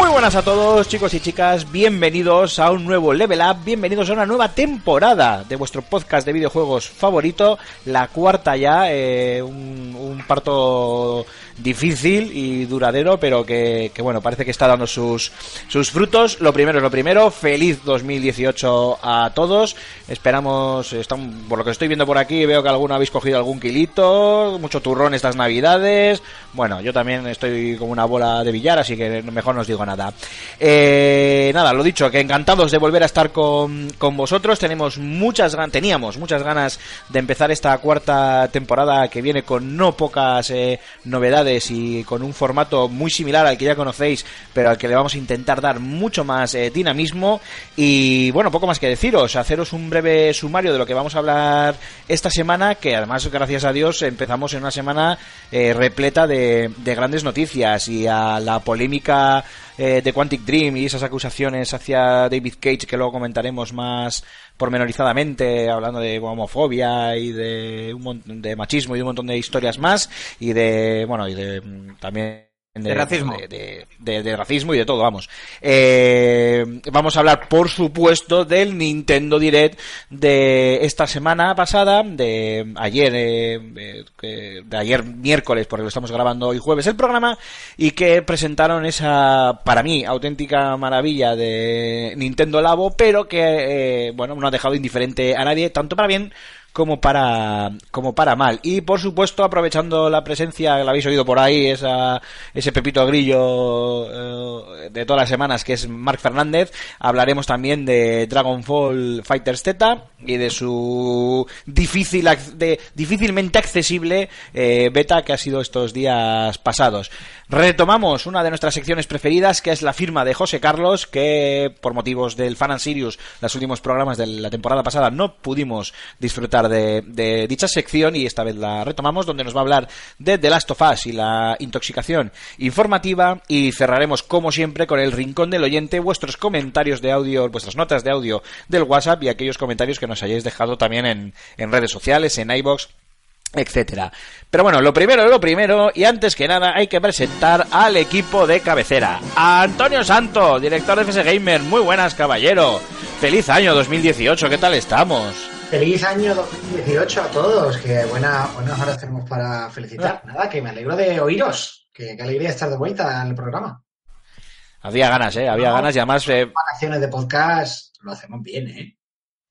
Muy buenas a todos chicos y chicas, bienvenidos a un nuevo Level Up, bienvenidos a una nueva temporada de vuestro podcast de videojuegos favorito, la cuarta ya, eh, un, un parto difícil y duradero, pero que, que, bueno, parece que está dando sus, sus frutos. Lo primero es lo primero, feliz 2018 a todos, esperamos, estamos, por lo que estoy viendo por aquí, veo que alguno habéis cogido algún kilito, mucho turrón estas navidades, bueno, yo también estoy como una bola de billar, así que mejor no os digo nada. Eh, nada, lo dicho, que encantados de volver a estar con, con vosotros. Tenemos muchas ganas, teníamos muchas ganas de empezar esta cuarta temporada que viene con no pocas eh, novedades y con un formato muy similar al que ya conocéis, pero al que le vamos a intentar dar mucho más eh, dinamismo. Y bueno, poco más que deciros, haceros un breve sumario de lo que vamos a hablar esta semana, que además, gracias a Dios, empezamos en una semana eh, repleta de, de grandes noticias y a la polémica eh, de Quantic Dream y esas acusaciones hacia David Cage que luego comentaremos más pormenorizadamente hablando de homofobia y de un de machismo y un montón de historias más y de bueno y de mm, también De racismo. de, de- de- de racismo y de todo, vamos. Eh, vamos a hablar, por supuesto, del Nintendo Direct de esta semana pasada, de ayer, eh, eh, de ayer miércoles, porque lo estamos grabando hoy jueves el programa, y que presentaron esa, para mí, auténtica maravilla de Nintendo Labo, pero que, eh, bueno, no ha dejado indiferente a nadie, tanto para bien como para como para mal. Y por supuesto aprovechando la presencia que la habéis oído por ahí esa ese pepito grillo eh, de todas las semanas que es Mark Fernández hablaremos también de Dragonfall Fighters Z y de su difícil de difícilmente accesible eh, beta que ha sido estos días pasados. Retomamos una de nuestras secciones preferidas que es la firma de José Carlos que por motivos del Fan and Sirius los últimos programas de la temporada pasada no pudimos disfrutar de, dicha sección y esta vez la retomamos donde nos va a hablar de The Last of Us y la intoxicación informativa y cerraremos como siempre con el rincón del oyente vuestros comentarios de audio, vuestras notas de audio del WhatsApp y aquellos comentarios que nos hayáis dejado también en, en redes sociales, en iBox etcétera. Pero bueno, lo primero, lo primero, y antes que nada hay que presentar al equipo de cabecera. A Antonio Santo, director de FS Gamer, muy buenas, caballero. Feliz año 2018, ¿qué tal estamos? Feliz año 2018 a todos, que buena, buenas horas tenemos para felicitar. Nada, que me alegro de oíros, que, que alegría estar de vuelta en el programa. Había ganas, ¿eh? Había No. ganas y además... eh, Vacaciones de podcast lo hacemos bien, ¿eh?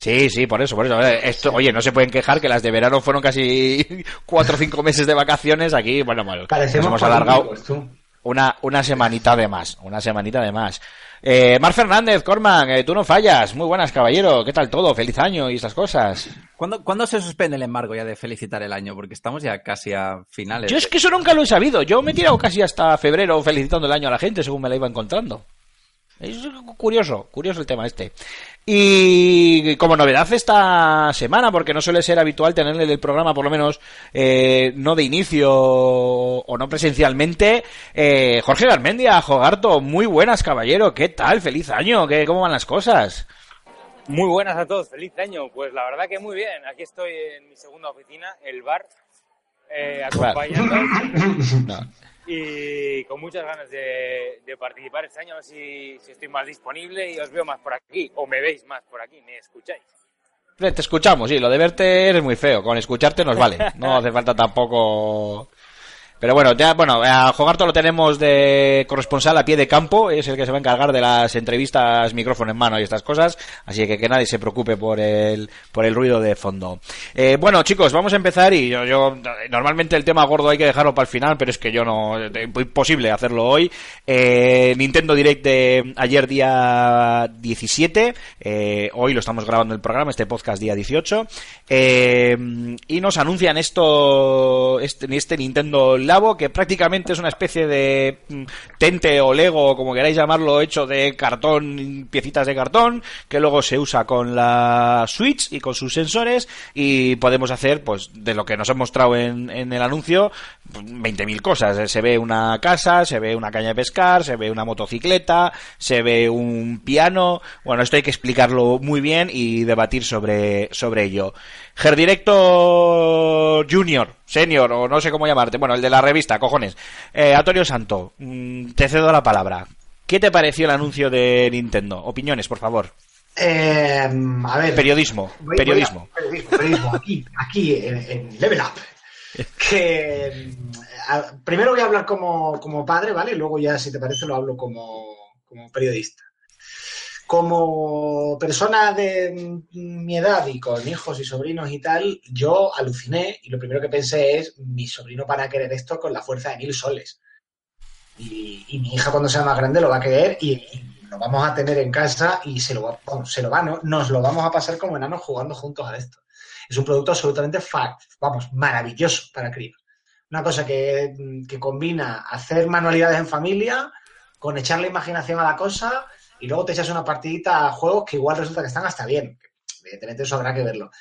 sí, sí, por eso, por eso. Esto, oye, no se pueden quejar que las de verano fueron casi cuatro o cinco meses de vacaciones. Aquí, bueno, bueno, nos Parecemos hemos alargado una, una semanita de más. Una semanita de más. Eh, Mar Fernández, Corman, eh, tú no fallas. Muy buenas, caballero. ¿Qué tal todo? Feliz año y esas cosas. ¿Cuándo, cuándo se suspende el embargo ya de felicitar el año? Porque estamos ya casi a finales. Yo es que eso nunca lo he sabido. Yo me he tirado casi hasta febrero felicitando el año a la gente según me la iba encontrando. Es curioso, curioso el tema este. Y como novedad esta semana, porque no suele ser habitual tenerle el programa, por lo menos eh, no de inicio o no presencialmente, eh, Jorge Garmendia, Jogarto, muy buenas, caballero. ¿Qué tal? Feliz año. ¿Qué, ¿Cómo van las cosas? Muy buenas a todos, feliz año. Pues la verdad que muy bien. Aquí estoy en mi segunda oficina, el bar, eh, acompañando No. Y con muchas ganas de, de participar este año, a ver si, si estoy más disponible y os veo más por aquí, o me veis más por aquí, me escucháis. Te escuchamos, sí, lo de verte eres muy feo. Con escucharte nos vale. No hace falta tampoco Pero bueno, ya, bueno, a Jogarto lo tenemos de corresponsal a pie de campo, es el que se va a encargar de las entrevistas, micrófono en mano y estas cosas, así que que nadie se preocupe por el, por el ruido de fondo. Eh, bueno, chicos, vamos a empezar y yo, normalmente el tema gordo hay que dejarlo para el final, pero es que yo no, es imposible hacerlo hoy. Eh, Nintendo Direct de ayer día 17, eh, hoy lo estamos grabando el programa, este podcast día 18, eh, y nos anuncian esto, este, este Nintendo Labo, que prácticamente es una especie de mm, tente o Lego, como queráis llamarlo, hecho de cartón, piecitas de cartón, que luego se usa con la Switch y con sus sensores, y podemos hacer, pues, de lo que nos han mostrado en, en el anuncio, 20.000 cosas. Eh, Se ve una casa, se ve una caña de pescar, se ve una motocicleta, se ve un piano. Bueno, esto hay que explicarlo muy bien y debatir sobre, sobre ello. Gerdirecto Junior, Senior, o no sé cómo llamarte. Bueno, el de la revista, cojones. Eh, Antonio Santo, mm, te cedo la palabra. ¿Qué te pareció el anuncio de Nintendo? Opiniones, por favor. Eh, a ver. Periodismo, Voy- voy a- periodismo. periodismo, periodismo, aquí, aquí en, en Level Up. Que mm, a- primero voy a hablar como, como padre, ¿vale? Y luego ya, si te parece, lo hablo como, como periodista. Como persona de mi edad y con hijos y sobrinos y tal, yo aluciné y lo primero que pensé es, mi sobrino para querer esto con la fuerza de mil soles. Y, mi hija cuando sea más grande lo va a querer y, lo vamos a tener en casa y se lo vamos, se lo va, ¿no? nos lo vamos a pasar como enanos jugando juntos a esto. Es un producto absolutamente, fa- vamos, maravilloso para críos. Una cosa que, que combina hacer manualidades en familia con echarle imaginación a la cosa y luego te echas una partidita a juegos que igual resulta que están hasta bien. Evidentemente eso habrá que verlo.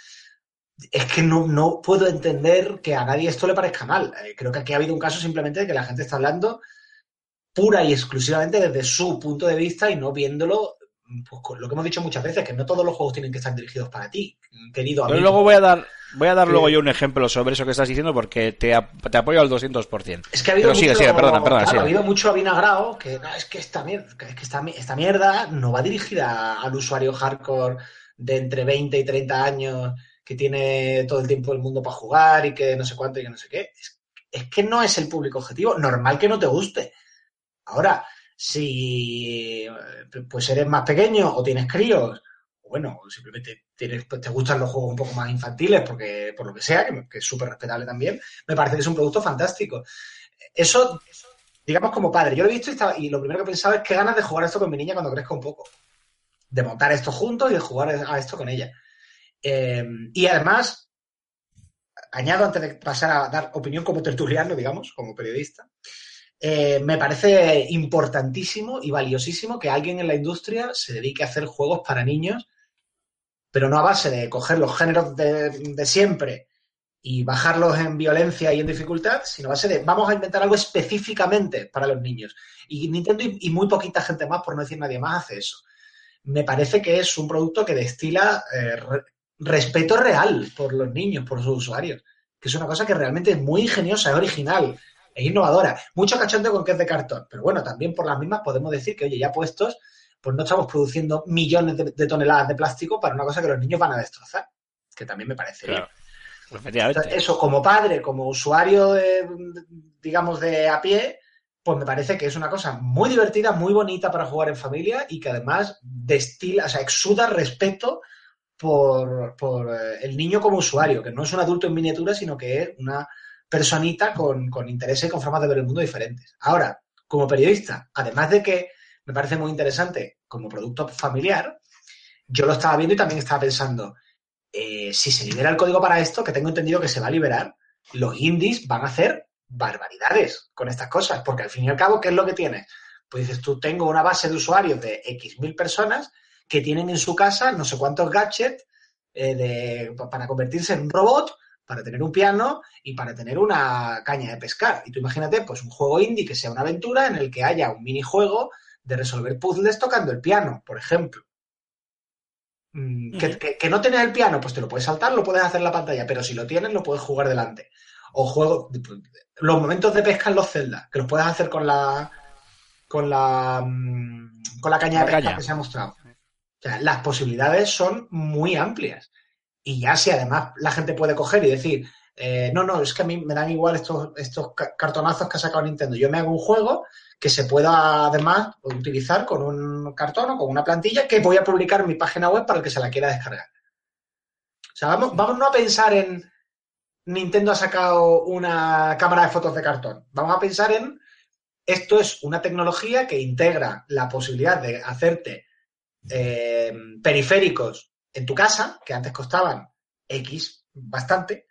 Es que no, no puedo entender que a nadie esto le parezca mal. Eh, creo que aquí ha habido un caso simplemente de que la gente está hablando pura y exclusivamente desde su punto de vista y no viéndolo, pues, con lo que hemos dicho muchas veces, que no todos los juegos tienen que estar dirigidos para ti, querido Pero amigo. luego voy a dar, voy a dar Sí. luego yo un ejemplo sobre eso que estás diciendo porque te, ap- te apoyo al 200%. Es que ha habido Pero mucho, sigue, perdona, perdona, claro, sigue. ha habido mucho avinagrado que no, es que esta mierda, es que esta, mi- esta mierda no va dirigida al usuario hardcore de entre 20 y 30 años que tiene todo el tiempo el mundo para jugar y que no sé cuánto y que no sé qué. Es, es que no es el público objetivo. Normal que no te guste. Ahora, si eh, pues eres más pequeño o tienes críos, o bueno, simplemente tienes, pues, te gustan los juegos un poco más infantiles, porque por lo que sea, que, es súper respetable también, me parece que es un producto fantástico. Eso, digamos como padre, yo lo he visto y, estaba- y lo primero que pensaba es qué ganas de jugar esto con mi niña cuando crezca un poco. De montar esto juntos y de jugar a esto con ella. Eh, y además, añado antes de pasar a dar opinión como tertuliano, digamos, como periodista, eh, me parece importantísimo y valiosísimo que alguien en la industria se dedique a hacer juegos para niños, pero no a base de coger los géneros de, siempre y bajarlos en violencia y en dificultad, sino a base de vamos a inventar algo específicamente para los niños. Y Nintendo y, muy poquita gente más, por no decir nadie más, hace eso. Me parece que es un producto que destila eh, re- respeto real por los niños, por sus usuarios, que es una cosa que realmente es muy ingeniosa, es original, es innovadora. Mucho cachondeo con que es de cartón, pero bueno, también por las mismas podemos decir que, oye, ya puestos, pues no estamos produciendo millones de, de toneladas de plástico para una cosa que los niños van a destrozar, que también me parece bien. Claro. Efectivamente. Entonces, Eso, como padre, como usuario, de, digamos, de a pie, pues me parece que es una cosa muy divertida, muy bonita para jugar en familia y que además destila, o sea, exuda respeto por, por eh, el niño como usuario, que no es un adulto en miniatura, sino que es una personita con, con intereses y con formas de ver el mundo diferentes. Ahora, como periodista, además de que me parece muy interesante como producto familiar, yo lo estaba viendo y también estaba pensando, eh, si se libera el código para esto, que tengo entendido que se va a liberar, los indies van a hacer barbaridades con estas cosas, porque al fin y al cabo, ¿qué es lo que tienes? Pues dices, tú tengo una base de usuarios de X mil personas que tienen en su casa no sé cuántos gadgets eh, para convertirse en un robot, para tener un piano y para tener una caña de pescar. Y tú imagínate, pues un juego indie que sea una aventura en el que haya un minijuego de resolver puzzles tocando el piano, por ejemplo. Mm, que, que- que no tienes el piano, pues te lo puedes saltar, lo puedes hacer en la pantalla, pero si lo tienes, lo puedes jugar delante. O juego, los momentos de pesca en los Zelda, que los puedes hacer con la con la mm, con la caña La de pesca caña. que se ha mostrado. O sea, las posibilidades son muy amplias. Y ya si además la gente puede coger y decir, eh, no, no, es que a mí me dan igual estos, estos ca- cartonazos que ha sacado Nintendo. Yo me hago un juego que se pueda además utilizar con un cartón o con una plantilla que voy a publicar en mi página web para el que se la quiera descargar. O sea, vamos, vamos no a pensar en Nintendo ha sacado una cámara de fotos de cartón. Vamos a pensar en esto es una tecnología que integra la posibilidad de hacerte eh, periféricos en tu casa, que antes costaban X bastante,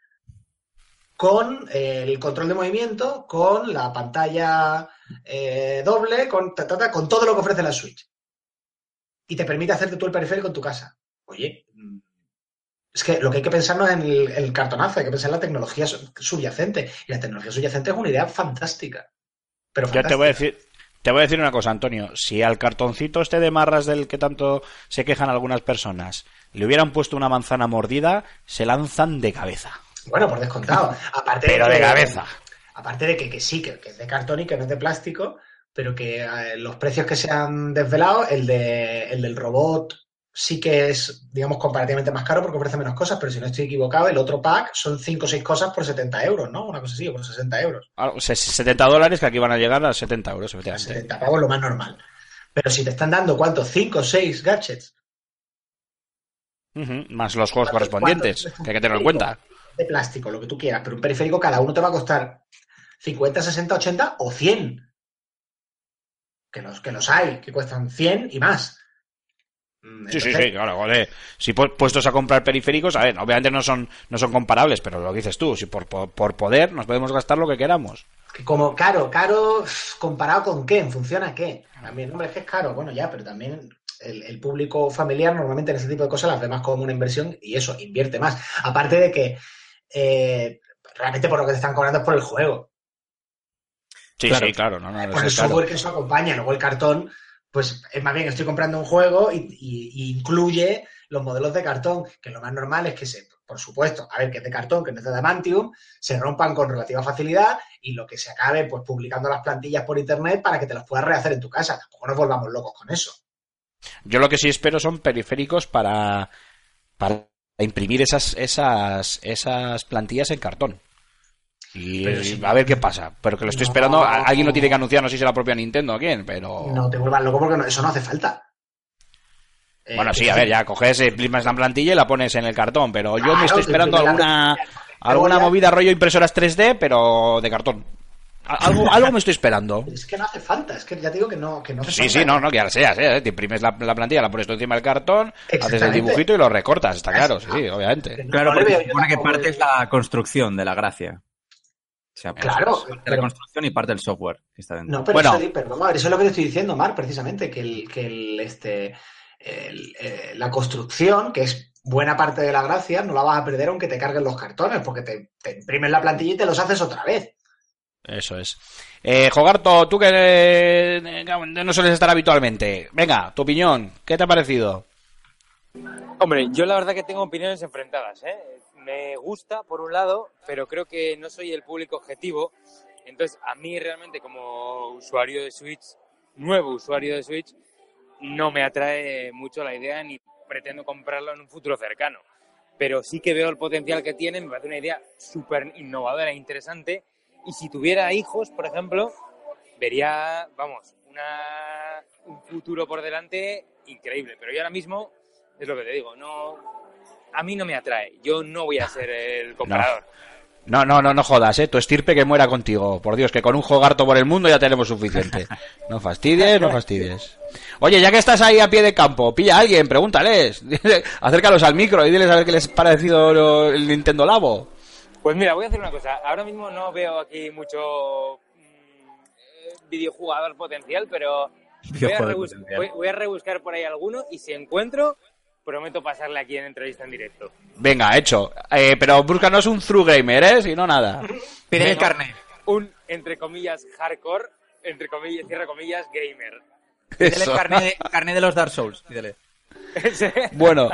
con eh, el control de movimiento, con la pantalla eh, doble, con, ta, ta, ta, con todo lo que ofrece la Switch. Y te permite hacerte tú el periférico en tu casa. Oye, mm, es que lo que hay que pensar no es en el, el cartonazo, hay que pensar en la tecnología su- subyacente. Y la tecnología subyacente es una idea fantástica. Pero Yo te voy a fantástica. decir, te voy a decir una cosa, Antonio. Si al cartoncito este de marras del que tanto se quejan algunas personas le hubieran puesto una manzana mordida, se lanzan de cabeza. Bueno, por descontado. Aparte Pero que- de cabeza. Aparte de que, que sí, que, que es de cartón y que no es de plástico, pero que eh, los precios que se han desvelado, el, de, el del robot sí que es, digamos, comparativamente más caro porque ofrece menos cosas, pero si no estoy equivocado, el otro pack son 5 o 6 cosas por 70 euros, ¿no? Una cosa así, o por 60 euros. Algo- se- 70 dólares que aquí van a llegar a 70 euros, efectivamente. 70 pavos lo más normal. Pero si te están dando, ¿cuánto? 5 o 6 gadgets Ujú, Más los juegos ¿Cuántos- correspondientes, cuántos- que hay que tenerlo en cuenta. de plástico, lo que tú quieras, pero un periférico cada uno te va a costar 50, 60, 80 o 100. Que los, que los hay, que cuestan 100 y más. Mm, Sí, sí, sí, claro, joder. Si pu- puestos a comprar periféricos, a ver, obviamente no son, no son comparables, pero lo que dices tú, si por, por, por poder nos podemos gastar lo que queramos. que como caro, caro, comparado con qué, en función a qué. También, hombre, es que es caro, bueno, ya, pero también el, el público familiar normalmente en ese tipo de cosas las ve más como una inversión y eso, invierte más. Aparte de que eh, realmente por lo que te están cobrando es por el juego. Sí, Claro. sí, claro, no, no, por el claro. software que eso acompaña, luego el cartón, pues es más bien estoy comprando un juego y incluye los modelos de cartón, que lo más normal es que se, por supuesto, a ver, que es de cartón, que no es de adamantium, se rompan con relativa facilidad y lo que se acabe, pues publicando las plantillas por internet para que te las puedas rehacer en tu casa. Tampoco nos volvamos locos con eso. Yo lo que sí espero son periféricos para, para imprimir esas, esas, esas plantillas en cartón. Y, a ver qué pasa. Pero que lo estoy No. esperando. Alguien lo tiene que anunciar, no sé si la propia Nintendo o quién, pero. No te vuelvas loco porque no- eso no hace falta. Eh, Bueno, sí, es a ver, ya coges, eh, imprimes la plantilla y la pones en el cartón, pero yo Claro, me estoy esperando alguna, alguna movida rollo impresoras 3D, pero de cartón. Algo, algo me estoy esperando. Es que no hace falta, es que ya te digo que no, que no Sí, falta. sí, no, no, que ahora sea, sea, ¿eh? te imprimes la, la plantilla, la pones tú encima del cartón, haces el dibujito y lo recortas, está claro, sí, sí, obviamente. Claro, porque se supone que parte es la construcción de la gracia. O sea, pues, Claro, parte de la construcción y parte del software que está dentro. No, pero, Bueno. eso, es lo que te estoy diciendo, Mar, precisamente, que, el, que el, este, el, eh, la construcción, que es buena parte de la gracia, no la vas a perder aunque te carguen los cartones, porque te, te imprimes la plantilla y te los haces otra vez. Eso es. Eh, Jogarto, tú que eh, no sueles estar habitualmente, venga, tu opinión, ¿qué te ha parecido? Hombre, yo la verdad que tengo opiniones enfrentadas. ¿eh? Me gusta, por un lado, pero creo que no soy el público objetivo. Entonces, a mí realmente como usuario de Switch, nuevo usuario de Switch, no me atrae mucho la idea ni pretendo comprarlo en un futuro cercano. Pero sí que veo el potencial que tiene, me parece una idea súper innovadora e interesante. Y si tuviera hijos, por ejemplo, vería, vamos, una, un futuro por delante increíble. Pero yo ahora mismo, es lo que te digo, no, a mí no me atrae. Yo no voy a ser el comprador. No, no, no, no jodas, eh, tu estirpe que muera contigo, por Dios, que con un Jogarto por el mundo ya tenemos suficiente. No fastidies, no fastidies. Oye, ya que estás ahí a pie de campo, pilla a alguien, pregúntales, acércalos al micro y diles a ver qué les ha parecido el Nintendo Labo. Pues mira, voy a hacer una cosa. Ahora mismo no veo aquí mucho mm, videojugador potencial, pero voy a, Videojugador rebus- potencial. voy- voy a rebuscar por ahí alguno y si encuentro, prometo pasarle aquí en entrevista en directo. Venga, hecho. Eh, pero búscanos un through gamer, ¿eh? Si no, nada. Pide el carnet. Un, entre comillas, hardcore, entre comillas, cierra comillas, gamer. Pídele el carnet de, carnet de los Dark Souls. Pídele. Bueno,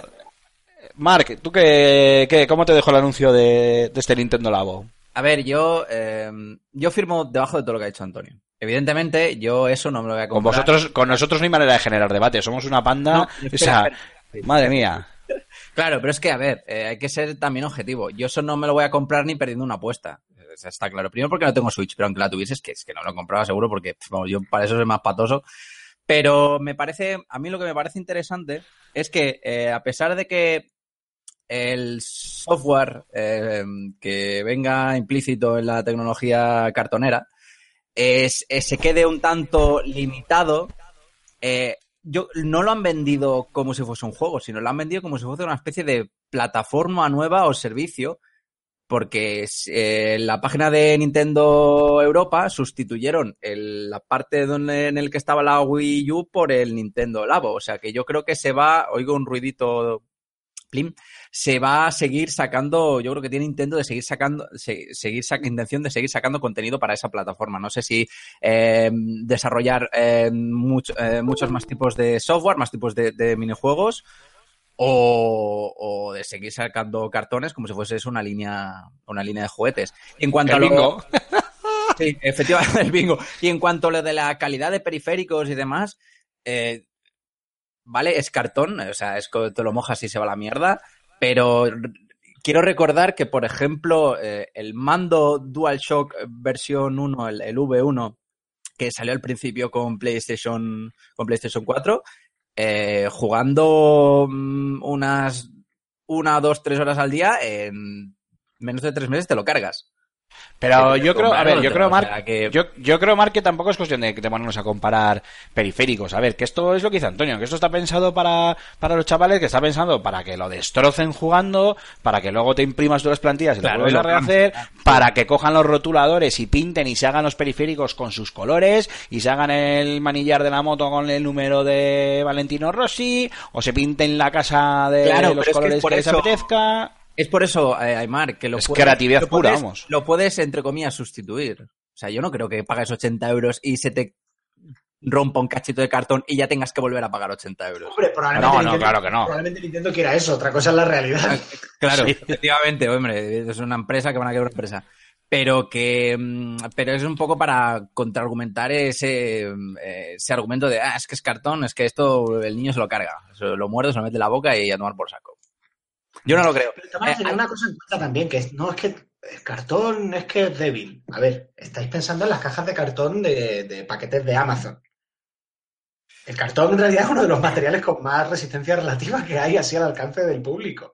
Mark, ¿tú qué, qué- cómo te dejó el anuncio de, de este Nintendo Labo? A ver, yo, eh, yo firmo debajo de todo lo que ha dicho Antonio. Evidentemente, yo eso no me lo voy a Con comprar. vosotros, con nosotros no hay manera de generar debate, somos una panda, No, o sea, espera. madre mía. Claro, pero es que, a ver, eh, hay que ser también objetivo. Yo eso no me lo voy a comprar ni perdiendo una apuesta. Está claro. Primero porque no tengo Switch, pero aunque la tuvieses, que es que no lo compraba seguro porque yo para eso soy más patoso. Pero me parece, a mí lo que me parece interesante es que eh, a pesar de que el software eh, que venga implícito en la tecnología cartonera es, se quede un tanto limitado, yo, no lo han vendido como si fuese un juego, sino lo han vendido como si fuese una especie de plataforma nueva o servicio, porque eh, la página de Nintendo Europa sustituyeron la parte donde, en el que estaba la Wii U por el Nintendo Labo. O sea que yo creo que se va, oigo un ruidito se va a seguir sacando, yo creo que tiene intento de seguir sacando, se- seguir intención de seguir sacando contenido para esa plataforma. No sé si eh, desarrollar eh, mucho- eh, muchos más tipos de software, más tipos de, de minijuegos, o, o de seguir sacando cartones como si fuese una línea, una línea de juguetes. En cuanto El a lo- bingo. Sí, efectivamente, el bingo. Y en cuanto a lo de la calidad de periféricos y demás, eh, vale, es cartón, o sea, es que te lo mojas y se va a la mierda, pero quiero recordar que, por ejemplo, eh, el mando DualShock versión 1, el, el V1, que salió al principio con PlayStation, con PlayStation 4, eh, jugando mm, unas una, dos, tres horas al día, en menos de tres meses te lo cargas. Pero Que yo creo, a ver, yo creo, o sea, que- yo, yo creo, Marc, que tampoco es cuestión de, de ponernos a comparar periféricos. A ver, que esto es lo que dice Antonio, que esto está pensado para, para los chavales, que está pensado para que lo destrocen jugando, para que luego te imprimas todas las plantillas y Claro, lo vuelvas a rehacer, para que cojan los rotuladores y pinten y se hagan los periféricos con sus colores, y se hagan el manillar de la moto con el número de Valentino Rossi, o se pinten la casa de Claro, los es que colores por que les apetezca. Es por eso, eh, Aymar, que lo Es puedes, creatividad lo pura, puedes- vamos. Lo puedes, entre comillas, sustituir. O sea, yo no creo que pagues 80 euros y se te rompa un cachito de cartón y ya tengas que volver a pagar 80 euros. Hombre, probablemente No, no, Nintendo- claro que no. Probablemente Nintendo quiera eso, otra cosa es la realidad. Claro, Sí. efectivamente, hombre, es una empresa que van a quedar una empresa. Pero que mm, pero es un poco para contraargumentar ese, mm, eh, ese argumento de ah, es que es cartón, es que esto el niño se lo carga. Se lo muerde, se lo mete en la boca y a tomar por saco. Yo no lo creo. Pero también Eh, tener una cosa en cuenta también, que es- no es que el cartón es que es débil. A ver, estáis pensando en las cajas de cartón de, de paquetes de Amazon. El cartón en realidad es uno de los materiales con más resistencia relativa que hay así al alcance del público.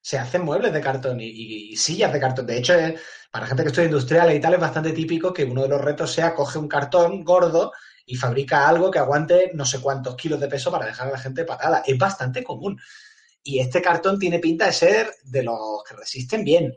Se hacen muebles de cartón y, y- y sillas de cartón. De hecho, es- para gente que estudia industrial y tal, es bastante típico que uno de los retos sea coge un cartón gordo y fabrica algo que aguante no sé cuántos kilos de peso para dejar a la gente patada. Es bastante común. Y este cartón tiene pinta de ser de los que resisten bien.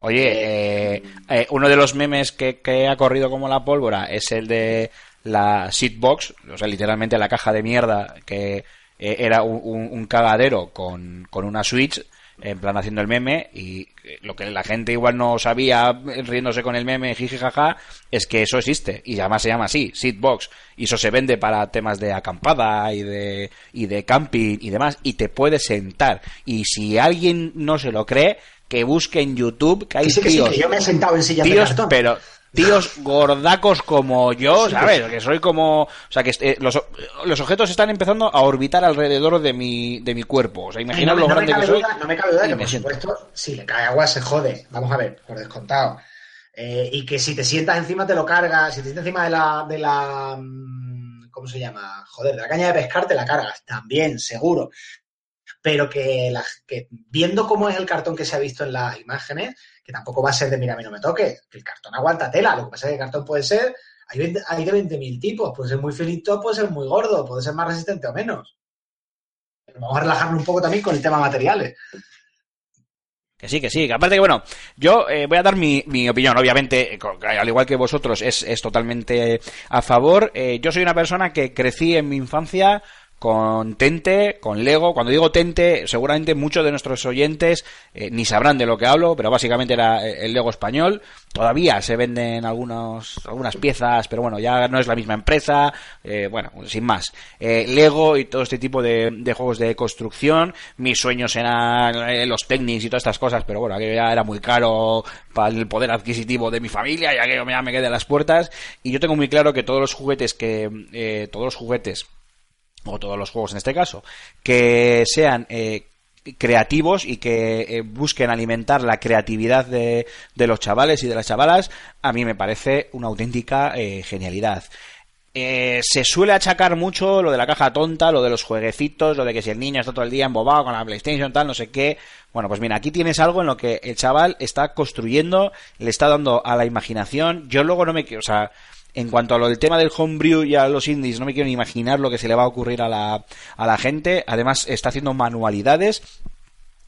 Oye, eh, eh, uno de los memes que, que ha corrido como la pólvora es el de la seatbox, o sea, literalmente la caja de mierda que eh, era un, un- un cagadero con, con una Switch, en plan haciendo el meme, y lo que la gente igual no sabía riéndose con el meme, jiji jaja, es que eso existe, y además se llama así, seatbox, y eso se vende para temas de acampada y de, y de camping y demás, y te puedes sentar, y si alguien no se lo cree, que busque en YouTube que hay Que sí, que sí, que yo me he sentado en sillas de cartón. pero tíos gordacos como yo, ¿sabes? Que soy como, o sea, que eh, los, los objetos están empezando a orbitar alrededor de mi de mi cuerpo, o sea, imaginaos no, lo no me grande que cabe soy. duda, no me cabe duda que, me por siento. supuesto, si le cae agua se jode. Vamos a ver, por descontado. Eh, y que si te sientas encima te lo cargas, si te sientas encima de la, de la mm, ¿cómo se llama? Joder, de la caña de pescar te la cargas, también, seguro. Pero que, la- que viendo cómo es el cartón que se ha visto en las imágenes, que tampoco va a ser de mira, a mí no me toques, que el cartón aguanta tela, lo que pasa es que el cartón puede ser, hay, 20 hay de 20.000 tipos, puede ser muy finito, puede ser muy gordo, puede ser más resistente o menos. Vamos a relajarnos un poco también con el tema materiales. Que sí, que sí. Aparte que, bueno, yo eh, voy a dar mi, opinión. Obviamente, eh, al igual que vosotros, es, es totalmente a favor. Eh, yo soy una persona que crecí en mi infancia con Tente, con Lego. Cuando digo Tente, seguramente muchos de nuestros oyentes eh, ni sabrán de lo que hablo, pero básicamente era eh, el Lego español. Todavía se venden algunos, algunas piezas, pero bueno, ya no es la misma empresa. eh, bueno, sin más. Eh, Lego y todo este tipo de, de juegos de construcción. Mis sueños eran eh, los Technics y todas estas cosas, pero bueno, aquello ya era muy caro para el poder adquisitivo de mi familia, ya que ya me quedé a las puertas. Y yo tengo muy claro que todos los juguetes que, eh, todos los juguetes o todos los juegos en este caso, que sean eh, creativos y que eh, busquen alimentar la creatividad de, de los chavales y de las chavalas, a mí me parece una auténtica eh, genialidad. Eh, se suele achacar mucho lo de la caja tonta, lo de los jueguecitos, lo de que si el niño está todo el día embobado con la PlayStation, tal, no sé qué. Bueno, pues mira, aquí tienes algo en lo que el chaval está construyendo, le está dando a la imaginación. Yo luego no me quiero, o sea, en cuanto a lo del tema del homebrew y a los indies, no me quiero ni imaginar lo que se le va a ocurrir a la, a la gente. Además, está haciendo manualidades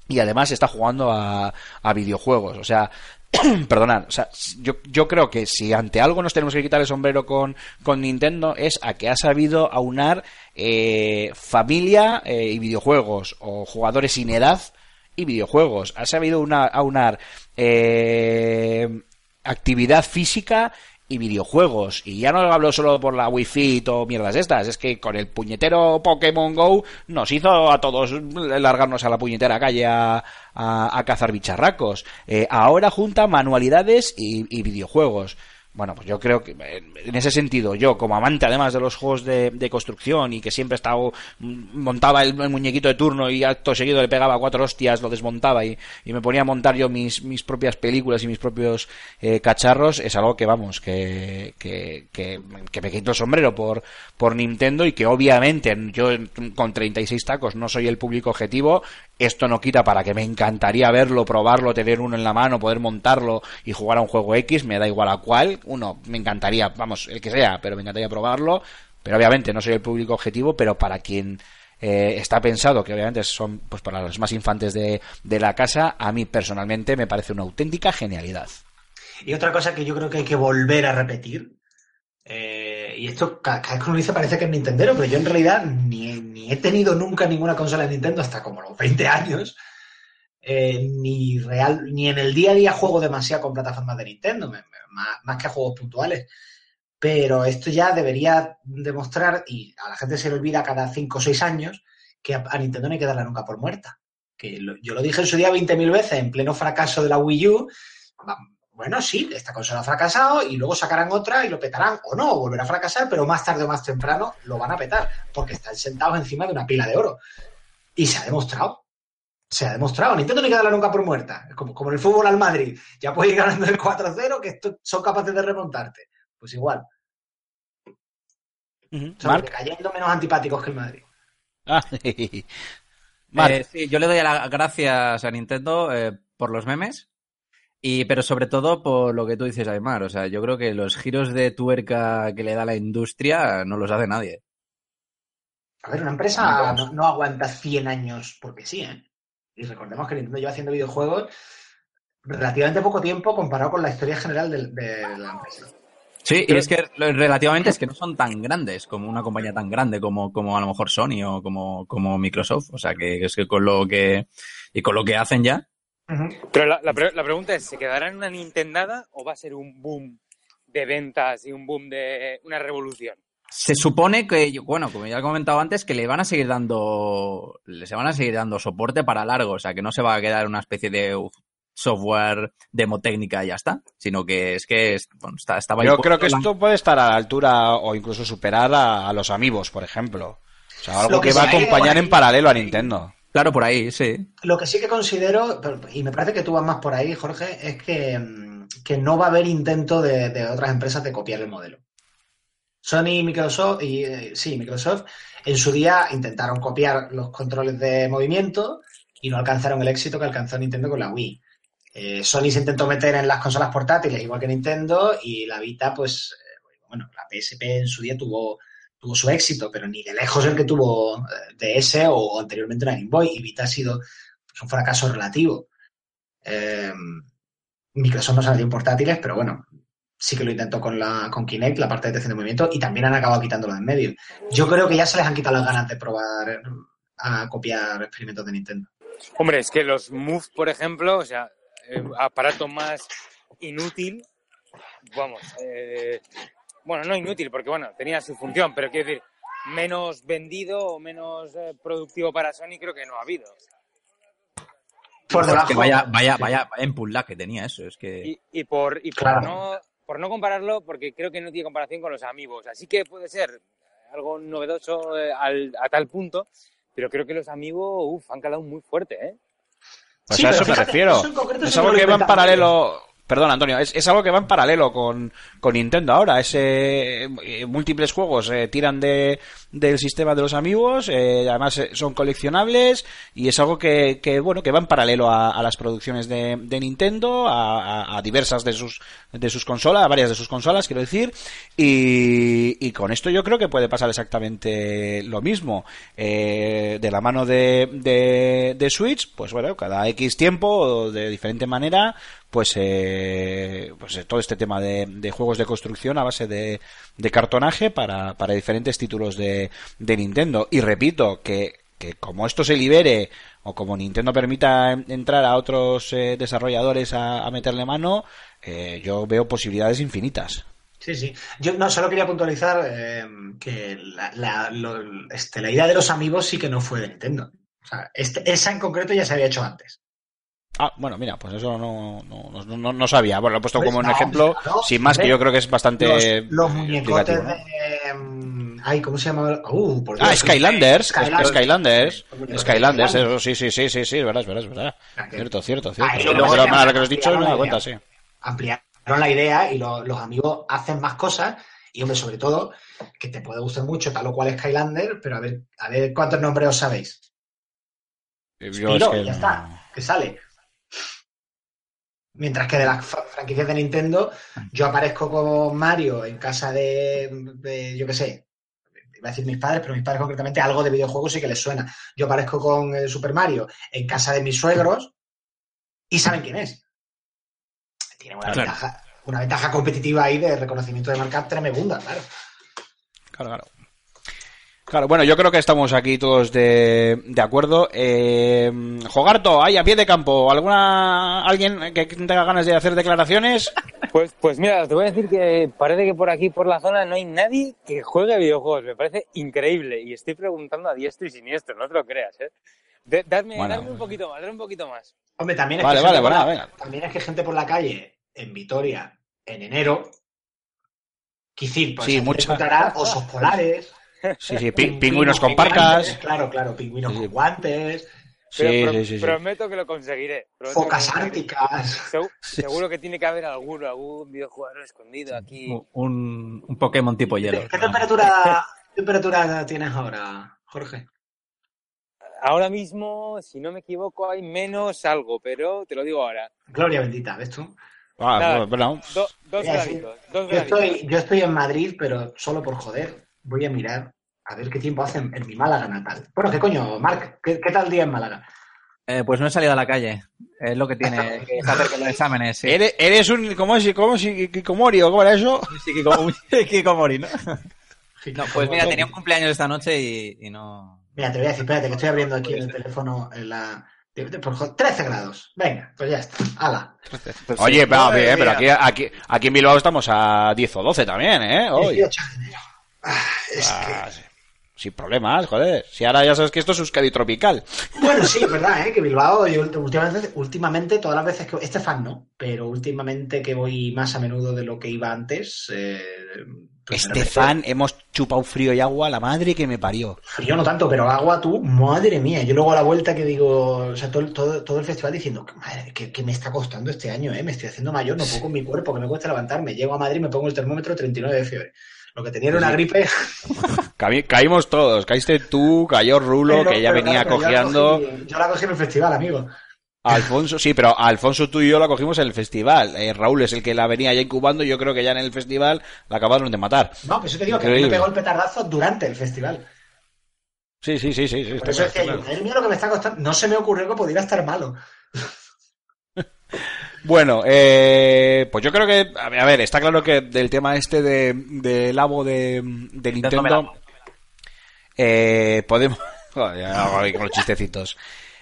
y además está jugando a, a videojuegos. O sea, perdonad, o sea, yo, yo creo que si ante algo nos tenemos que quitar el sombrero con, con Nintendo es a que ha sabido aunar eh, familia eh, y videojuegos o jugadores sin edad y videojuegos. Ha sabido una, aunar eh, actividad física y videojuegos. Y ya no hablo solo por la Wi-Fi o mierdas estas, es que con el puñetero Pokémon Go nos hizo a todos largarnos a la puñetera calle a, cazar bicharracos. Eh, ahora junta manualidades y videojuegos. Bueno, pues yo creo que en ese sentido, yo como amante además de los juegos de, de construcción y que siempre he estado, mm, montaba el, el muñequito de turno y acto seguido le pegaba cuatro hostias, lo desmontaba y, y me ponía a montar yo mis, mis propias películas y mis propios eh, cacharros, es algo que vamos, que, que, que, que me quito el sombrero por, por Nintendo y que obviamente yo con 36 tacos no soy el público objetivo, esto no quita para que me encantaría verlo, probarlo, tener uno en la mano, poder montarlo y jugar a un juego X, me da igual a cuál, uno, me encantaría, vamos, el que sea, pero me encantaría probarlo, pero obviamente no soy el público objetivo, pero para quien eh, está pensado, que obviamente son pues para los más infantes de, de la casa, a mí personalmente me parece una auténtica genialidad. Y otra cosa que yo creo que hay que volver a repetir, eh, y esto ca- cada, vez que uno dice parece que es Nintendero, pero yo en realidad ni, he tenido nunca ninguna consola de Nintendo hasta como los 20 años, eh, ni real, ni en el día a día juego demasiado con plataformas de Nintendo, más, más que juegos puntuales. Pero esto ya debería demostrar, y a la gente se le olvida cada 5 o 6 años, que a, Nintendo no hay que darla nunca por muerta. Que yo lo dije en su día 20.000 veces, en pleno fracaso de la Wii U, bueno, sí, esta consola ha fracasado y luego sacarán otra y lo petarán o no, o volverá a fracasar, pero más tarde o más temprano lo van a petar porque están sentados encima de una pila de oro. Y se ha demostrado. Se ha demostrado. Nintendo no hay que darla nunca por muerta. Es como, como en el fútbol al Madrid. Ya puedes ir ganando el 4-0 que esto- son capaces de remontarte. Pues igual. Solo Marc. que cayendo menos antipáticos que el Madrid. Ah, Marc. Eh, sí, yo le doy las gracias a Nintendo eh, por los memes. Y, pero sobre todo por lo que tú dices, Aymar. O sea, yo creo que los giros de tuerca que le da la industria no los hace nadie. A ver, una empresa no, no aguanta 100 años porque sí, ¿eh? Y recordemos que Nintendo lleva haciendo videojuegos relativamente poco tiempo comparado con la historia general de, la empresa. Sí, y es que relativamente es que no son tan grandes como una compañía tan grande como, como a lo mejor Sony o como, como Microsoft. O sea, que es que con lo que, y con lo que hacen ya, Pero la, la pre- la pregunta es, ¿se quedará en una Nintendada o va a ser un boom de ventas y un boom de una revolución? Se supone que, bueno, como ya he comentado antes, que le van a seguir dando, les van a seguir dando soporte para largo, o sea, que no se va a quedar una especie de uf, software demo técnica y ya está, sino que es que es- bueno, está, estaba Yo creo que esto puede estar a la altura o incluso superar a, a los amigos, por ejemplo. O sea, algo Lo que, que va a acompañar en paralelo a Nintendo. Claro, por ahí, sí. Lo que sí que considero, y me parece que tú vas más por ahí, Jorge, es que, mm, que no va a haber intento de, de otras empresas de copiar el modelo. Sony y Microsoft, y eh, sí, Microsoft, en su día intentaron copiar los controles de movimiento y no alcanzaron el éxito que alcanzó Nintendo con la Wii. Eh, Sony se intentó meter en las consolas portátiles igual que Nintendo y la Vita, pues, eh, bueno, la PSP en su día tuvo, tuvo su éxito, pero ni de lejos el que tuvo eh, DS o anteriormente una Game Boy. Y Vita ha sido pues, un fracaso relativo. Eh, Microsoft no salió en portátiles, pero bueno, sí que lo intentó con la con Kinect, la parte de detección de movimiento, y también han acabado quitándolo de en medio. Yo creo que ya se les han quitado las ganas de probar a copiar experimentos de Nintendo. Hombre, es que los Move, por ejemplo, o sea, eh, aparato más inútil, vamos, eh, bueno, no inútil, porque bueno, tenía su función, pero quiero decir, menos vendido o menos eh, productivo para Sony creo que no ha habido. Por Es debajo. que vaya, vaya, vaya, vaya empulá que tenía eso, es que... Y, y por, y por, Claro. no, por no compararlo, porque creo que no tiene comparación con los amigos. Así que puede ser algo novedoso eh, al- a tal punto, pero creo que los amigos, uff, han calado muy fuerte, ¿eh? Pues Sí, a eso me refiero. eso en Es va en paralelo. Perdón, Antonio, es, es algo que va en paralelo con, con Nintendo ahora. Ese, eh, múltiples juegos eh, tiran de, del sistema de los amigos, eh, además eh, son coleccionables y es algo que, que, bueno, que va en paralelo a, a las producciones de, de Nintendo, a diversas de sus, de sus consolas, a varias de sus consolas, quiero decir, y, y con esto yo creo que puede pasar exactamente lo mismo. Eh, de la mano de, de, de Switch, pues bueno, cada X tiempo, de diferente manera, pues, eh, pues eh, todo este tema de, juegos de construcción a base de, cartonaje para, para diferentes títulos de, Nintendo. Y repito que, que como esto se libere o como Nintendo permita en- entrar a otros eh, desarrolladores a, meterle mano, eh, yo veo posibilidades infinitas. Sí, sí. Yo no, solo quería puntualizar que la, este, la idea de los amigos sí que no fue de Nintendo. O sea, este- esa en concreto ya se había hecho antes. Ah, bueno, mira, pues eso no, no, no, no- no sabía. Bueno, lo he puesto Pues como un ejemplo, sin más, que yo creo que es bastante Los, los eh, muñecotes de. mm, Ay, ¿cómo se llama? Uh, por Ah, Skylanders, Skylanders. Skylanders, eso, sí, sí, sí, sí, sí, es verdad, es verdad, es verdad. Ah, Cierto, cierto, cierto. Ah, y luego ahora que lo has dicho, me he la cuenta, sí. Ampliaron la idea y lo- los amigos hacen más cosas. Y, hombre, sobre todo, que te puede gustar mucho tal o cual Skylander, pero a ver, a ver cuántos nombres os sabéis. Yo Spiro, es que ya está, que sale. Mientras que de las franquicias de Nintendo, yo aparezco con Mario en casa de, de, yo qué sé, iba a decir mis padres, pero mis padres concretamente algo de videojuegos sí que les suena. Yo aparezco con el Super Mario en casa de mis suegros y saben quién es. Tiene una, Claro. ventaja, una ventaja competitiva ahí de reconocimiento de marca tremenda, claro. Claro, claro. Claro, bueno, yo creo que estamos aquí todos de, de acuerdo. Eh, Jogarto, ahí a pie de campo, ¿alguna alguien que tenga ganas de hacer declaraciones? Pues, pues mira, te voy a decir que parece que por aquí, por la zona, no hay nadie que juegue a videojuegos. Me parece increíble. Y estoy preguntando a diestro y siniestro, no te lo creas, ¿eh? De- dadme, Bueno, dadme un poquito más, dadme un poquito más. Hombre, también es, Vale, que vale, gente por bueno, la- venga. también es que gente por la calle en Vitoria en enero, quizir, pues Sí, mucha. encontrará osos polares, Sí, sí, pi- pin- pingüinos con parcas. Claro, claro, pingüinos Sí, con guantes, Pero Sí, pro- sí, sí, sí. prometo que lo conseguiré. focas lo conseguiré. árticas. Segu- Seguro que tiene que haber alguno, algún videojugador escondido aquí. Un, un Pokémon tipo hielo. ¿Qué temperatura, temperatura tienes ahora, Jorge? Ahora mismo, si no me equivoco, hay menos algo, pero te lo digo ahora. Gloria bendita, ¿ves tú? Ah, Nada. bueno, Do- dos graditos, dos Yo estoy, yo estoy en Madrid, pero solo por joder. Voy a mirar a ver qué tiempo hace en, en mi Málaga natal. Bueno, ¿qué coño, Marc? ¿Qué, qué tal día en Málaga? Eh, pues no he salido a la calle. Es lo que tiene que se acerquen los exámenes. Sí, eres, eres un... ¿Cómo es? ¿Cómo es? ¿Kikomori o cómo era eso? sí Kiko, un Kikomori, ¿no? No, pues mira, tenía un cumpleaños esta noche y, y no. Mira, te voy a decir, espérate, que estoy abriendo aquí en el teléfono en la... de- de- por jo- 13 grados. Venga, pues ya está. Hala. Oye, pero, Madre bien, pero aquí, aquí, aquí en Bilbao estamos a 10 o 12 también, ¿eh? Hoy. 18 de enero. Ah, es Ah. Sin problemas, joder. Si ahora ya sabes que esto es Euskadi tropical. Bueno, sí, es verdad, ¿eh? que Bilbao, yo últimamente, últimamente, todas las veces que... Este fan no, pero últimamente que voy más a menudo de lo que iba antes... Eh, pues repente- Estefan, hemos chupado frío y agua, la madre que me parió. Frío no tanto, pero agua tú, madre mía. Yo luego a la vuelta que digo, o sea, todo, el- todo, todo el festival diciendo, madre, que, que me está costando este año, ¿eh? Me estoy haciendo mayor, no puedo con mi cuerpo, que me cuesta levantarme. Llego a Madrid, me pongo el termómetro 39 de fiebre. Lo que tenía era una Sí. gripe. Caí- caímos todos. Caíste tú, cayó Rulo, pero- que ya venía claro, yo cojeando. cogí- Yo la cogí en el festival, amigo. Alfonso, sí, pero Alfonso tú y yo la cogimos en el festival. Eh, Raúl es el que la venía ya incubando y yo creo que ya en el festival la acabaron de matar. No, pues eso te digo, que a mí Increíble. me pegó el petardazo durante el festival. Sí, sí, sí, sí. sí, Por eso está yo, claro. mía, lo que me está costando. No se me ocurrió que pudiera estar malo. Bueno, eh, pues yo creo que, a ver, está claro que del tema este de, del abo de, de Nintendo eh, podemos... Joder, con los chistecitos.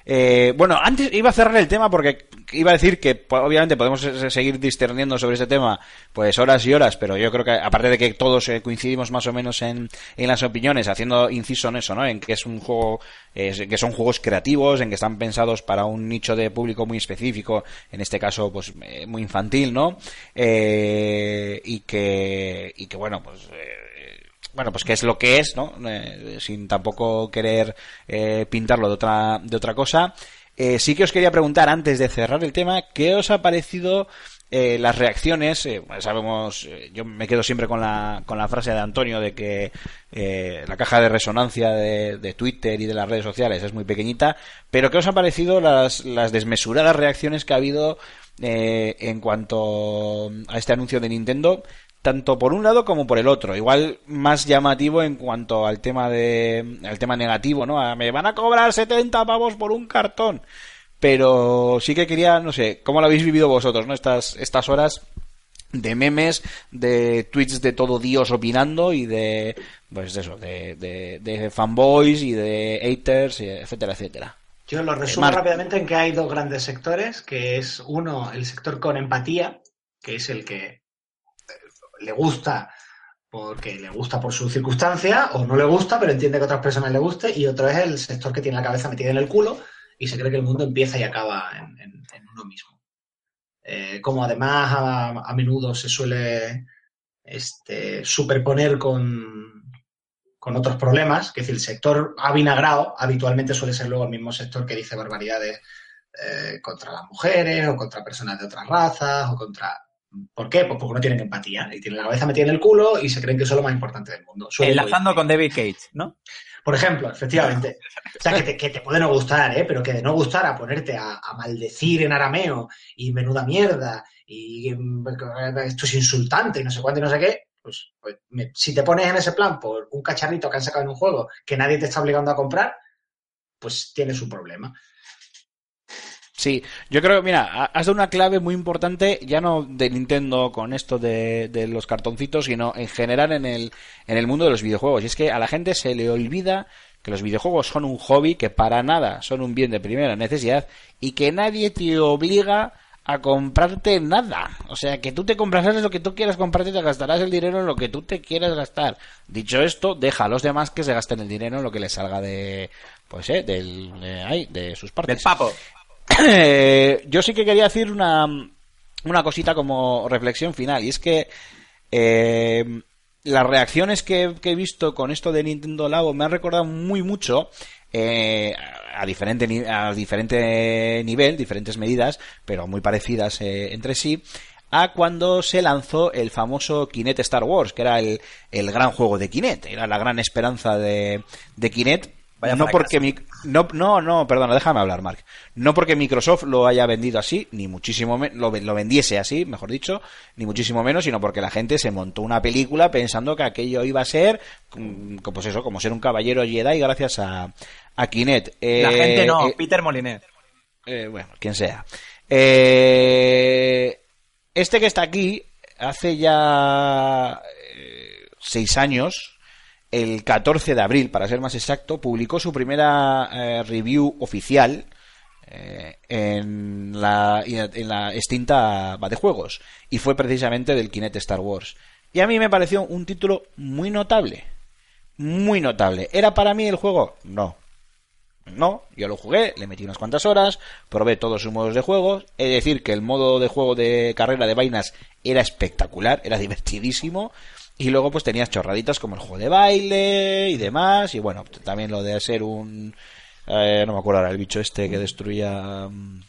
Eh, bueno, antes iba a cerrar el tema porque iba a decir que po- obviamente podemos se- seguir discerniendo sobre ese tema pues horas y horas, pero yo creo que aparte de que todos eh, coincidimos más o menos en, en las opiniones, haciendo inciso en eso, ¿no? En que es un juego, que son juegos creativos, en que están pensados para un nicho de público muy específico, en este caso pues eh, muy infantil, ¿no? Eh, y que y que bueno pues eh, bueno, pues que es lo que es, ¿no? Eh, sin tampoco querer eh, pintarlo de otra, de otra cosa. Eh, sí que os quería preguntar, antes de cerrar el tema, ¿qué os ha parecido eh, las reacciones? Eh, sabemos, yo me quedo siempre con la, con la frase de Antonio de que la caja de resonancia de, Twitter y de las redes sociales es muy pequeñita, pero ¿qué os han parecido las, las desmesuradas reacciones que ha habido en cuanto a este anuncio de Nintendo? Tanto por un lado como por el otro. Igual más llamativo en cuanto al tema de al tema negativo, ¿no? A, me van a cobrar 70 pavos por un cartón. Pero sí que quería, no sé, ¿cómo lo habéis vivido vosotros, no? Estas estas horas de memes, de tweets de todo Dios opinando y de pues eso, de, de, de fanboys y de haters, etcétera, etcétera. Yo lo resumo Marc. rápidamente en que hay dos grandes sectores, que es uno, el sector con empatía, que es el que eh, le gusta porque le gusta por su circunstancia, o no le gusta, pero entiende que a otras personas le guste, y otro es el sector que tiene la cabeza metida en el culo y se cree que el mundo empieza y acaba en, uno mismo. Eh, como además a, a menudo se suele este, superponer con, con otros problemas, que es decir, el sector avinagrado habitualmente suele ser luego el mismo sector que dice barbaridades eh, contra las mujeres o contra personas de otras razas o contra... ¿Por qué? Pues porque no tienen empatía y tienen la cabeza metida en el culo y se creen que eso es lo más importante del mundo. Enlazando con David Cage, ¿no? Por ejemplo, efectivamente. O sea, que te, que te puede no gustar, ¿eh? Pero que de no gustar a ponerte a, a maldecir en arameo y menuda mierda y mm, esto es insultante y no sé cuánto y no sé qué, pues, pues me- si te pones en ese plan por un cacharrito que han sacado en un juego que nadie te está obligando a comprar, pues tiene su problema. Sí, yo creo, mira, ha- has dado una clave muy importante, ya no de Nintendo con esto de, de los cartoncitos, sino en general en el, en el mundo de los videojuegos. Y es que a la gente se le olvida que los videojuegos son un hobby, que para nada son un bien de primera necesidad y que nadie te obliga a comprarte nada. O sea, que tú te comprarás lo que tú quieras comprarte y te gastarás el dinero en lo que tú te quieras gastar. Dicho esto, deja a los demás que se gasten el dinero en lo que les salga de, pues, eh, del, de, ahí, de sus partes. Del papo. Eh, yo sí que quería decir una, una cosita como reflexión final, y es que eh, las reacciones que, he visto con esto de Nintendo Labo me han recordado muy mucho eh, a diferente a diferente nivel, diferentes medidas, pero muy parecidas eh, entre sí a cuando se lanzó el famoso Kinect Star Wars, que era el, el gran juego de Kinect, era la gran esperanza de, de Kinect. Vaya no porque mi- no, no, no, perdona, déjame hablar, Mark. No porque Microsoft lo haya vendido así, ni muchísimo menos, lo, lo vendiese así, mejor dicho, ni muchísimo menos, sino porque la gente se montó una película pensando que aquello iba a ser, mm, como- pues eso, como ser un caballero Jedi gracias a, a Kinect. La Eh, gente no, eh, Peter Molinet. eh, bueno, quien sea. Eh, este que está aquí, hace ya seis años, el 14 de abril, para ser más exacto, publicó su primera eh, review oficial eh, en, la, en la extinta Batejuegos y fue precisamente del Kinect Star Wars. Y a mí me pareció un título muy notable. Muy notable. ¿Era para mí el juego? No. No, yo lo jugué, le metí unas cuantas horas, probé todos sus modos de juego. Es decir, que el modo de juego de carrera de vainas era espectacular, era divertidísimo. Y luego pues tenías chorraditas como el juego de baile y demás. Y bueno, también lo de ser un... eh, no me acuerdo ahora, el bicho este que destruía... mm,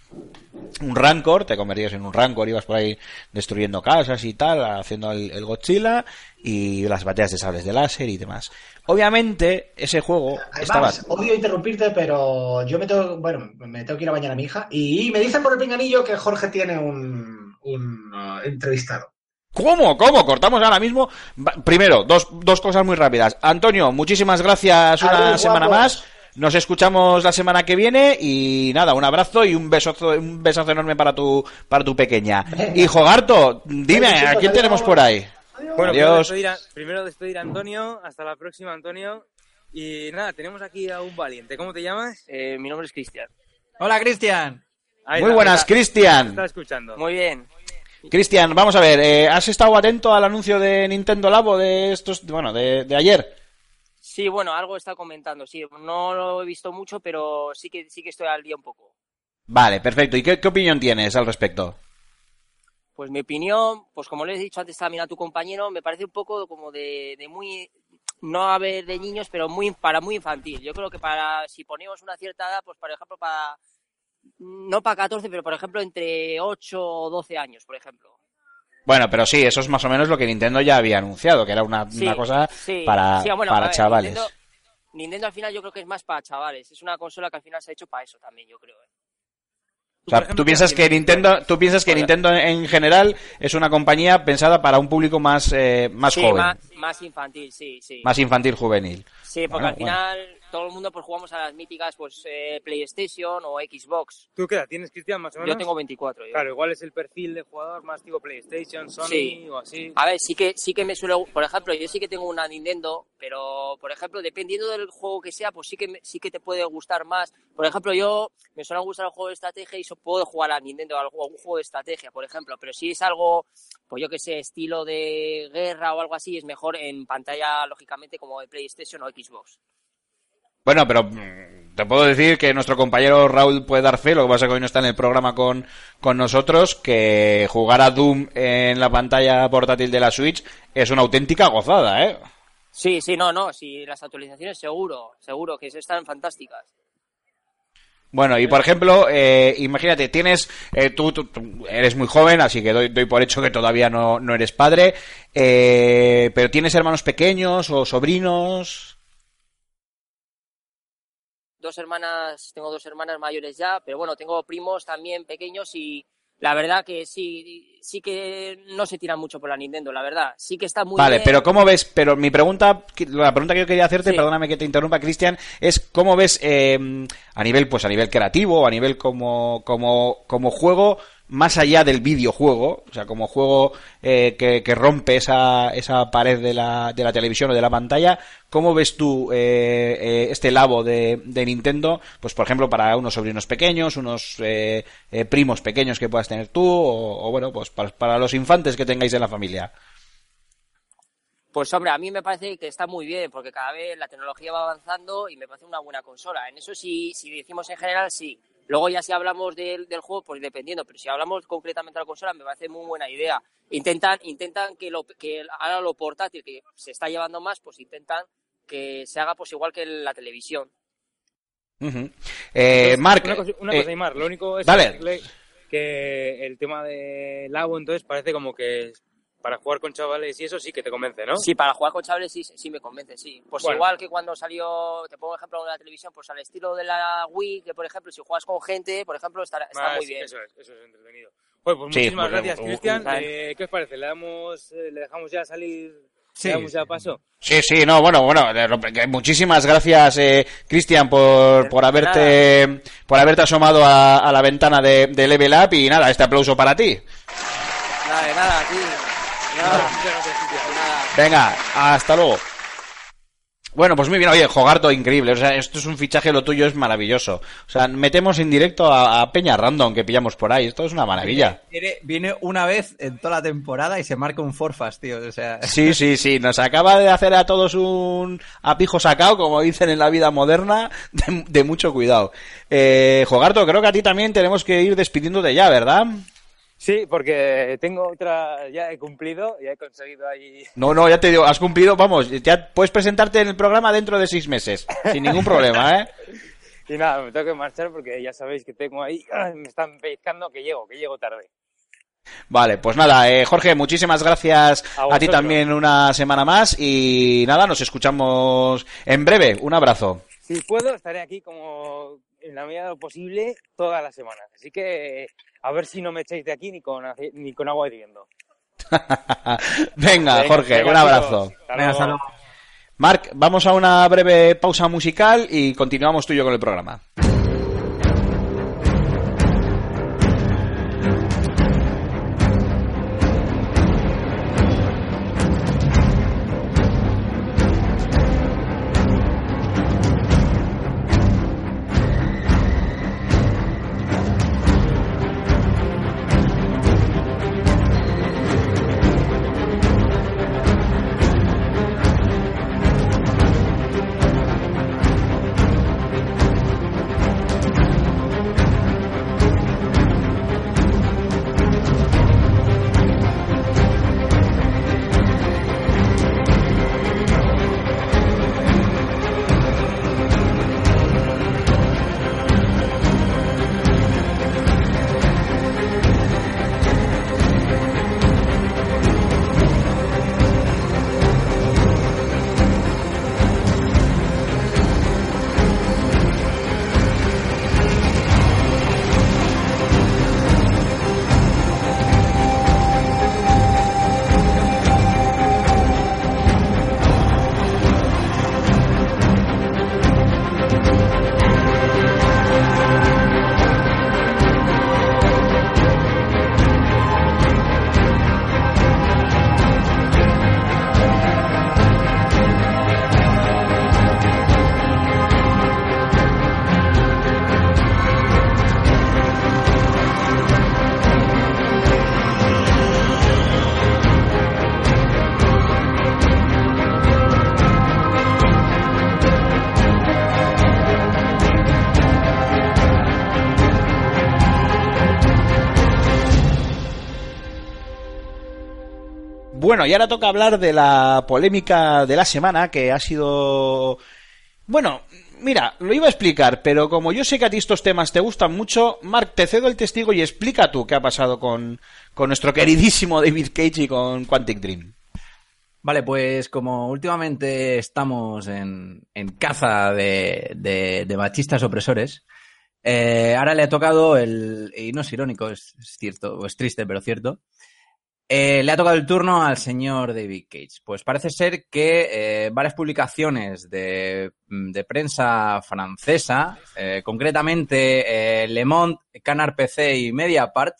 un Rancor, te convertías en un Rancor, ibas por ahí destruyendo casas y tal, haciendo el, el Godzilla y las bateas de sables de láser y demás. Obviamente, ese juego estaba... Además, odio interrumpirte, pero yo me tengo, bueno, me tengo que ir a bañar a mi hija y me dicen por el pinganillo que Jorge tiene un, un uh, entrevistado. ¿Cómo? ¿Cómo? Cortamos ahora mismo. Primero, dos, dos cosas muy rápidas. Antonio, muchísimas gracias una Adiós, semana guapos. más. Nos escuchamos la semana que viene y nada, un abrazo y un besazo, un besazo enorme para tu, para tu pequeña. Venga. Hijo Garto, dime, ¿a quién tenemos por ahí? Bueno, primero Adiós. despedir, a, primero despedir a Antonio. Hasta la próxima, Antonio. Y nada, tenemos aquí a un valiente. ¿Cómo te llamas? Eh, mi nombre es Cristian. Hola, Cristian. Muy buenas, está- Está Cristian. escuchando. Muy bien. Cristian, vamos a ver, eh, ¿has estado atento al anuncio de Nintendo Labo de estos, bueno, de, de ayer? Sí, bueno, algo está comentando. Sí, no lo he visto mucho, pero sí que sí que estoy al día un poco. Vale, perfecto. ¿Y qué, qué opinión tienes al respecto? Pues mi opinión, pues como le he dicho antes también a tu compañero, me parece un poco como de, de muy no a ver de niños, pero muy para muy infantil. Yo creo que para si ponemos una cierta edad, pues por ejemplo para no para 14, pero por ejemplo entre 8 o 12 años, por ejemplo. Bueno, pero sí, eso es más o menos lo que Nintendo ya había anunciado, que era una, Sí, una cosa sí. para, Sí, bueno, para ver, chavales. Nintendo, Nintendo al final yo creo que es más para chavales. Es una consola que al final se ha hecho para eso también, yo creo. ¿eh? O sea, ejemplo, tú piensas ¿qué que? Nintendo, tú piensas que. Nintendo en general es una compañía pensada para un público más, eh, más sí, joven, más, más... más infantil, sí, sí. infantil juvenil. Sí, porque Bueno, al final todo el mundo pues jugamos a las míticas pues eh, PlayStation o Xbox. ¿Tú qué edad tienes, Cristian, más o menos? Yo tengo 24. yo. Claro, igual es el perfil de jugador más tipo PlayStation, Sony Sí. o así. A ver, sí que sí que me suele, por ejemplo, yo sí que tengo una Nintendo, pero por ejemplo, dependiendo del juego que sea, pues sí que me- sí que te puede gustar más. Por ejemplo, yo me suelen gustar los juegos de estrategia y so- puedo jugar a Nintendo a algún juego de estrategia, por ejemplo, pero si es algo pues yo que sé, estilo de guerra o algo así, es mejor en pantalla lógicamente como de PlayStation o Xbox. Bueno, pero mm, te puedo decir que nuestro compañero Raúl puede dar fe, lo que pasa es que hoy no está en el programa con, con nosotros, que jugar a Doom en la pantalla portátil de la Switch es una auténtica gozada, ¿eh? Sí, sí, no, no, sí, las actualizaciones seguro, seguro que están fantásticas. Bueno, y por ejemplo, eh, imagínate, tienes, eh, tú, tú- tú eres muy joven, así que doy, doy por hecho que todavía no, no eres padre, eh, pero tienes hermanos pequeños o sobrinos. Dos hermanas, tengo dos hermanas mayores ya, pero bueno, tengo primos también pequeños y la verdad que sí, sí que no se tiran mucho por la Nintendo, la verdad. Sí que está muy Vale, bien. pero ¿cómo ves? Pero mi pregunta, la pregunta que yo quería hacerte, Sí. perdóname que te interrumpa, Cristian, es ¿cómo ves eh, a nivel, pues a nivel creativo, a nivel como, como, como juego, más allá del videojuego, o sea, como juego eh, que, que rompe esa, esa pared de la, de la televisión o de la pantalla, ¿cómo ves tú eh, eh, este labo de, de Nintendo, pues por ejemplo para unos sobrinos pequeños, unos eh, eh, primos pequeños que puedas tener tú, o, o, bueno, pues para, para los infantes que tengáis en la familia? Pues hombre, a mí me parece que está muy bien, porque cada vez la tecnología va avanzando y me parece una buena consola. En eso sí, si decimos en general, sí. Luego ya si hablamos del, del juego, pues dependiendo, pero si hablamos concretamente de la consola, me parece muy buena idea. Intentan, intentan que lo que ahora lo portátil, que se está llevando más, pues intentan que se haga pues igual que la televisión. Eh, Marc, Una cosa, una eh, cosa, Aymar, lo único es que el tema del agua entonces parece como que para jugar con chavales y eso sí que te convence, ¿no? Sí, para jugar con chavales sí, sí me convence, sí. Pues Bueno. igual que cuando salió, te pongo un ejemplo de la televisión, pues al estilo de la Wii, que por ejemplo, si juegas con gente, por ejemplo, está, está Más- muy bien. Eso es, eso es entretenido. Bueno, pues Sí, muchísimas gracias, uh, Cristian. uh, Eh, ¿Qué os parece? ¿Le, damos, eh, ¿Le dejamos ya salir? Sí, ¿Le damos ya sí. paso? Sí, sí, no, bueno, bueno, muchísimas gracias, eh, Cristian, por, por haberte, por haberte asomado a, a la ventana de, de Level Up y nada, este aplauso para ti. Nada, de nada, sí. Nada. Venga, hasta luego. Bueno, pues muy bien, oye, Jogarto, increíble, o sea, esto es un fichaje, lo tuyo es maravilloso. O sea, metemos en directo a, a Peña Random que pillamos por ahí, esto es una maravilla. Viene, viene una vez en toda la temporada y se marca un forfast, tío. O sea, Sí, sí, sí, nos acaba de hacer a todos un apijo sacado, como dicen en la vida moderna, de, de mucho cuidado. Eh, Jogarto, creo que a ti también tenemos que ir despidiéndote ya, ¿verdad? Sí, porque tengo otra, ya he cumplido, ya he conseguido ahí. No, no, ya te digo, has cumplido, vamos, ya puedes presentarte en el programa dentro de seis meses, sin ningún problema, ¿eh? Y nada, me tengo que marchar porque ya sabéis que tengo ahí, me están pellizcando que llego, que llego tarde. Vale, pues nada, eh, Jorge, muchísimas gracias A a, ti también una semana más y nada, nos escuchamos en breve. Un abrazo. Si puedo, estaré aquí como en la medida de lo posible todas las semanas. Así que a ver si no me echáis de aquí ni con, ni con agua hirviendo. venga, Jorge, venga, un abrazo. Hasta venga, hasta luego. luego. Marc, vamos a una breve pausa musical y continuamos tú y yo con el programa. Bueno, y ahora toca hablar de la polémica de la semana que ha sido... Bueno, mira, lo iba a explicar, pero como yo sé que a ti estos temas te gustan mucho, Mark, te cedo el testigo y explica tú qué ha pasado con, con nuestro queridísimo David Cage y con Quantic Dream. Vale, pues como últimamente estamos en, en caza de, de- machistas opresores, eh, ahora le ha tocado el, y no es irónico, es, es cierto, o es triste, pero cierto, eh, le ha tocado el turno al señor David Cage. Pues parece ser que eh, varias publicaciones de, de prensa francesa, eh, concretamente Le Monde, Canard PC y Mediapart,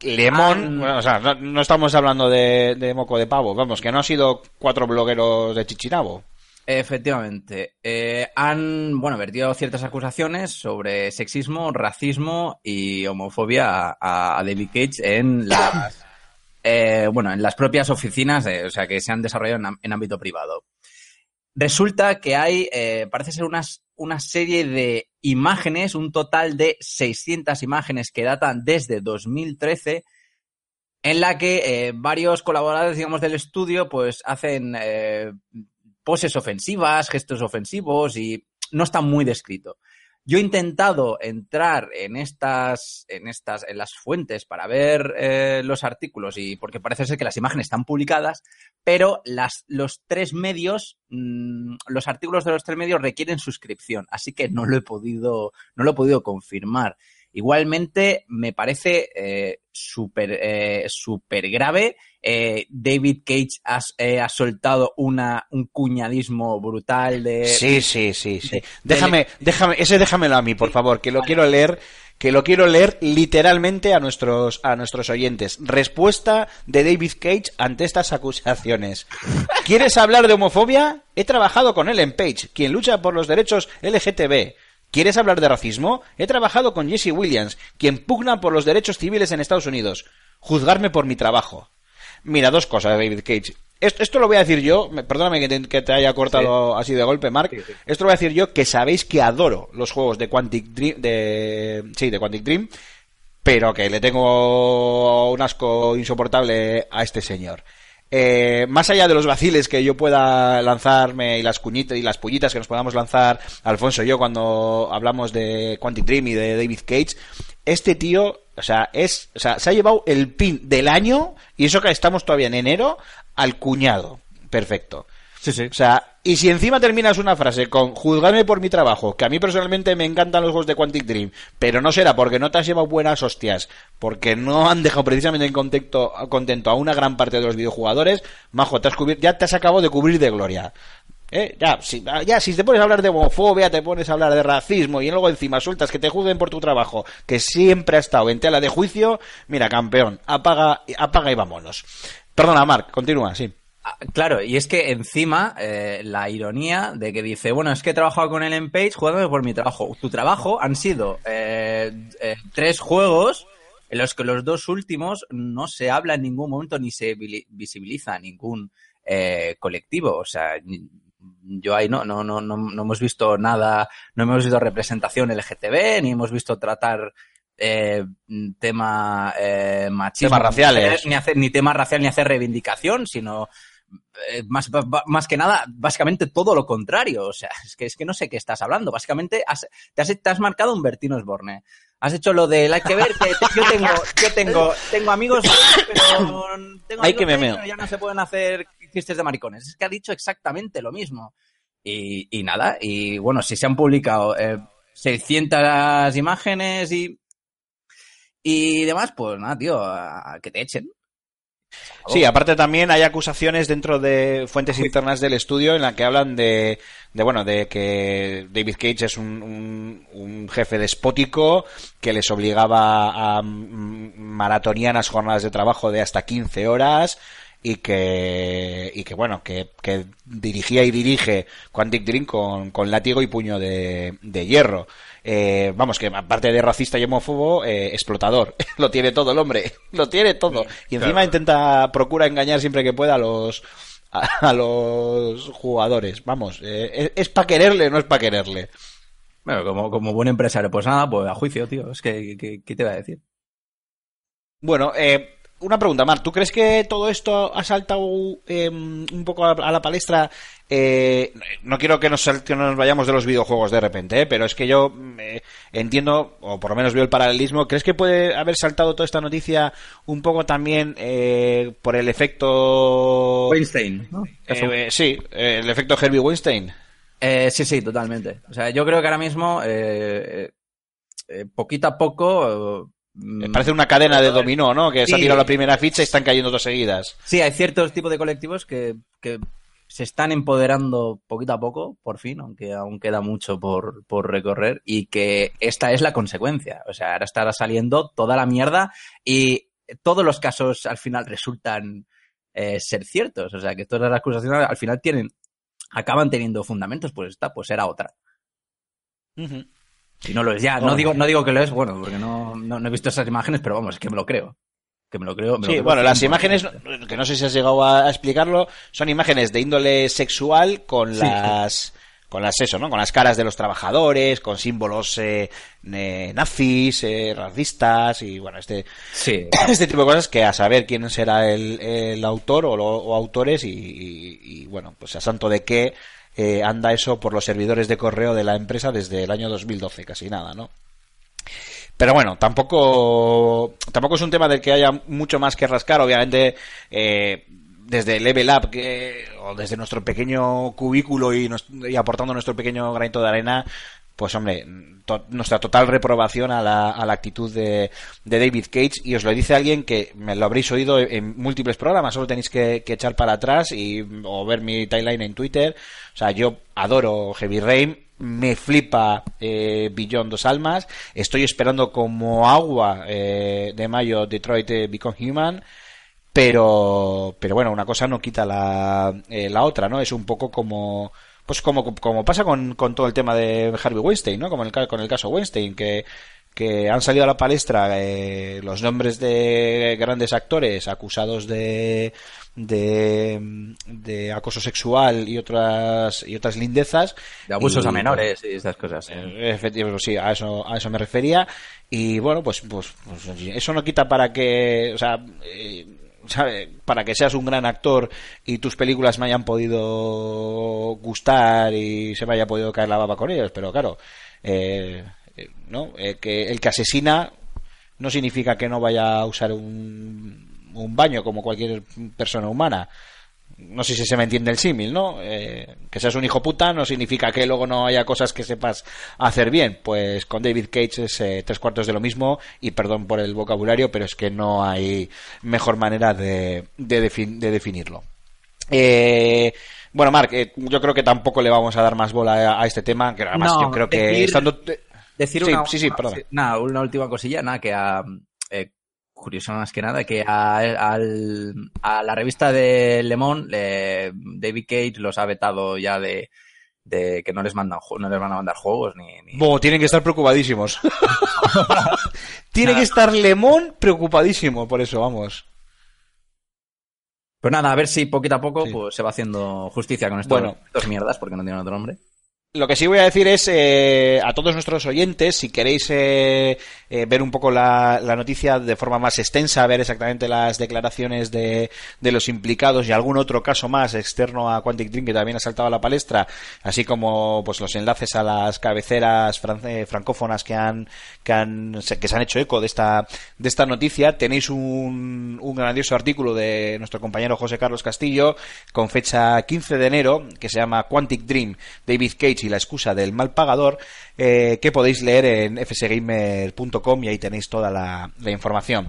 Lemon, Han- bueno, o sea, no, no estamos hablando de, de moco de pavo, vamos, que no ha sido cuatro blogueros de Chichinabo. Efectivamente. Eh, han, bueno, vertido ciertas acusaciones sobre sexismo, racismo y homofobia a, a David Cage en las, eh, bueno, en las propias oficinas, de- o sea, que se han desarrollado en, ámbito privado. Resulta que hay, eh, parece ser unas, una serie de imágenes, un total de 600 imágenes que datan desde 2013, en la que eh, varios colaboradores, digamos, del estudio, pues hacen eh, poses ofensivas, gestos ofensivos y no está muy descrito. Yo he intentado entrar en estas, en estas, en las fuentes para ver eh, los artículos y porque parece ser que las imágenes están publicadas, pero los tres medios, mm, los artículos de los tres medios requieren suscripción, así que no lo he podido, no lo he podido confirmar. Igualmente, me parece eh, súper eh, súper grave. Eh, David Cage ha, eh, ha soltado una, un cuñadismo brutal de... Sí, sí, sí, sí. de- Déjame, déjame, ese déjamelo a mí, por favor, que lo quiero leer, que lo quiero leer literalmente a nuestros, a nuestros oyentes. Respuesta de David Cage ante estas acusaciones. ¿Quieres hablar de homofobia? He trabajado con Ellen Page, quien lucha por los derechos LGTB. ¿Quieres hablar de racismo? He trabajado con Jesse Williams, quien pugna por los derechos civiles en Estados Unidos. Juzgarme por mi trabajo. Mira, dos cosas, David Cage. Esto, esto lo voy a decir yo, me- perdóname que te, que te haya cortado así de golpe, Mark. Sí, sí. Esto lo voy a decir yo, que sabéis que adoro los juegos de Quantic Dream, de, sí, de Quantic Dream, pero que le tengo un asco insoportable a este señor. Eh, más allá de los vaciles que yo pueda lanzarme y las cuñitas y las pullitas que nos podamos lanzar Alfonso y yo cuando hablamos de Quantic Dream y de David Cage, este tío, o sea, es, o sea, se ha llevado el pin del año y eso que estamos todavía en enero al cuñado. Perfecto. Sí, sí. O sea, y si encima terminas una frase con juzgadme por mi trabajo, que a mí personalmente me encantan los juegos de Quantic Dream, pero no será porque no te has llevado buenas hostias, porque no han dejado precisamente en contexto, contento a una gran parte de los videojugadores, majo, te has cubrir- ya te has acabado de cubrir de gloria. ¿Eh? Ya, si, ya, si te pones a hablar de homofobia, te pones a hablar de racismo y luego encima sueltas que te juzguen por tu trabajo, que siempre ha estado en tela de juicio, mira, campeón, apaga, apaga y vámonos. Perdona, Marc, continúa, sí. Ah, Claro, y es que encima eh, la ironía de que dice, bueno, es que he trabajado con Ellen Page jugándome por mi trabajo. Tu trabajo han sido eh, eh, tres juegos en los que los dos últimos no se habla en ningún momento ni se visibiliza a ningún colectivo. O sea, yo ahí no, no, no, no, no hemos visto nada, no hemos visto representación LGTB, ni hemos visto tratar eh, tema eh, machismo, Temas raciales. ni hacer ni tema racial ni hacer reivindicación, sino eh, más, más que nada, básicamente todo lo contrario. O sea, es que, es que no sé qué estás hablando. Básicamente has- te, has, te has marcado un Bertino Osborne. Has hecho lo del hay que ver que te- yo tengo, yo tengo, tengo amigos, pero tengo Hay amigos que me meo. ya no se pueden hacer chistes de maricones. Es que ha dicho exactamente lo mismo. Y, y nada, y bueno, si se han publicado eh, 600 imágenes y, y demás, pues nada, tío, a- a que te echen. Sí, aparte también hay acusaciones dentro de fuentes internas del estudio en la que hablan de, de bueno, de que David Cage es un, un- un jefe despótico que les obligaba a maratonianas jornadas de trabajo de hasta 15 horas y que, y que bueno, que, que dirigía y dirige Quantic Dream con, con látigo y puño de, de hierro. Eh, vamos, que aparte de racista y homófobo, eh, explotador. lo tiene todo el hombre. Lo tiene todo. Y encima intenta, procura engañar siempre que pueda a los, a, a los jugadores. Vamos, eh, es, para quererle, no es para quererle. Bueno, como, como buen empresario, pues nada, pues a juicio, tío. Es que, que- ¿qué te va a decir? Bueno, eh, una pregunta, Mar, ¿tú crees que todo esto ha saltado eh, un poco a, a la palestra? Eh, no quiero que nos, sal- que nos vayamos de los videojuegos de repente, ¿eh? pero es que yo eh, entiendo, o por lo menos veo el paralelismo. ¿Crees que puede haber saltado toda esta noticia un poco también por el efecto... Weinstein, ¿no? Sí, el efecto Herbie Weinstein. Eh, sí, sí, totalmente. O sea, yo creo que ahora mismo, poquito a poco. Me eh, parece una cadena de dominó, ¿no? Que se ha tirado la primera ficha y están cayendo dos seguidas. Sí, hay ciertos tipos de colectivos que, que se están empoderando poquito a poco, por fin, aunque aún queda mucho por, por recorrer, y que esta es la consecuencia. O sea, ahora estará saliendo toda la mierda y todos los casos al final resultan eh, ser ciertos. O sea, que todas las acusaciones al final tienen, acaban teniendo fundamentos, pues esta pues era otra. Ujú. Y no lo es ya. No Bueno. digo, no digo que lo es, bueno, porque no, no, no he visto esas imágenes, pero vamos, es que me lo creo. Que me lo creo. me lo Sí, creo bueno, las 100%. imágenes, que no sé si has llegado a a explicarlo, son imágenes de índole sexual con Sí. las con las eso, ¿no? Con las caras de los trabajadores, con símbolos eh, eh, nazis, eh, racistas y bueno, este Sí. este tipo de cosas que a saber quién será el, el autor o, lo- o autores y, y- y, bueno, pues a santo de qué eh, anda eso por los servidores de correo de la empresa desde el año 2012, casi nada, ¿no? Pero bueno, tampoco, tampoco es un tema del que haya mucho más que rascar. Obviamente, eh, desde Level Up que, o desde nuestro pequeño cubículo y, y aportando nuestro pequeño granito de arena, pues hombre, nuestra total reprobación a la, a la actitud de, de David Cage. Y os lo dice alguien que me lo habréis oído en múltiples programas, solo tenéis que, que echar para atrás y, o ver mi timeline en Twitter. O sea, yo adoro Heavy Rain, me flipa eh, Beyond Dos Almas. Estoy esperando como agua eh, de mayo Detroit eh, Become Human. Pero, pero bueno, una cosa no quita la, eh, la otra, ¿no? Es un poco como, pues como, como pasa con, con todo el tema de Harvey Weinstein, ¿no? Como el, con el caso Weinstein, que, que han salido a la palestra eh, los nombres de grandes actores acusados de, de, de acoso sexual y otras, y otras lindezas. De abusos Y, a menores y estas cosas. eh, Efectivamente, sí, a eso, a eso me refería. Y bueno, pues, pues, pues, eso no quita para que, o sea, eh, ¿sabe? para que seas un gran actor y tus películas me hayan podido gustar y se me haya podido caer la baba con ellos, pero claro, eh, eh, ¿no? Eh, que el que asesina no significa que no vaya a usar un, un baño como cualquier persona humana no sé si se me entiende el símil, ¿no? Eh, que seas un hijo puta no significa que luego no haya cosas que sepas hacer bien. Pues con David Cage es eh, tres cuartos de lo mismo y perdón por el vocabulario, pero es que no hay mejor manera de, de, defin- de definirlo. Eh, bueno, Marc, eh, yo creo que tampoco le vamos a dar más bola a, a este tema, que además No, yo creo que decir- estando... Decir Sí, una, sí, sí, perdón. nada, una última cosilla, nada, que a, eh, curioso más que nada, que a, al- a la revista de Le Monde, eh, David Cage los ha vetado ya de, de que no les mandan no les van a mandar juegos ni, ni- Bo, tienen que estar preocupadísimos. Tiene que estar Lemón preocupadísimo por eso, vamos. Pues nada, a ver si poquito a poco Sí. pues, se va haciendo justicia con estos, Bueno. estos mierdas, porque no tienen otro nombre. Lo que sí voy a decir es eh, a todos nuestros oyentes, si queréis eh, eh, ver un poco la, la noticia de forma más extensa, ver exactamente las declaraciones de, los implicados y algún otro caso más externo a Quantic Dream que también ha saltado a la palestra, así como pues los enlaces a las cabeceras fran- eh, francófonas que han, que han que se han hecho eco de esta de esta noticia, tenéis un, un grandioso artículo de nuestro compañero José Carlos Castillo con fecha 15 de enero que se llama Quantic Dream, David Cage y la excusa del mal pagador, eh, que podéis leer en fsgamer.com y ahí tenéis toda la, información.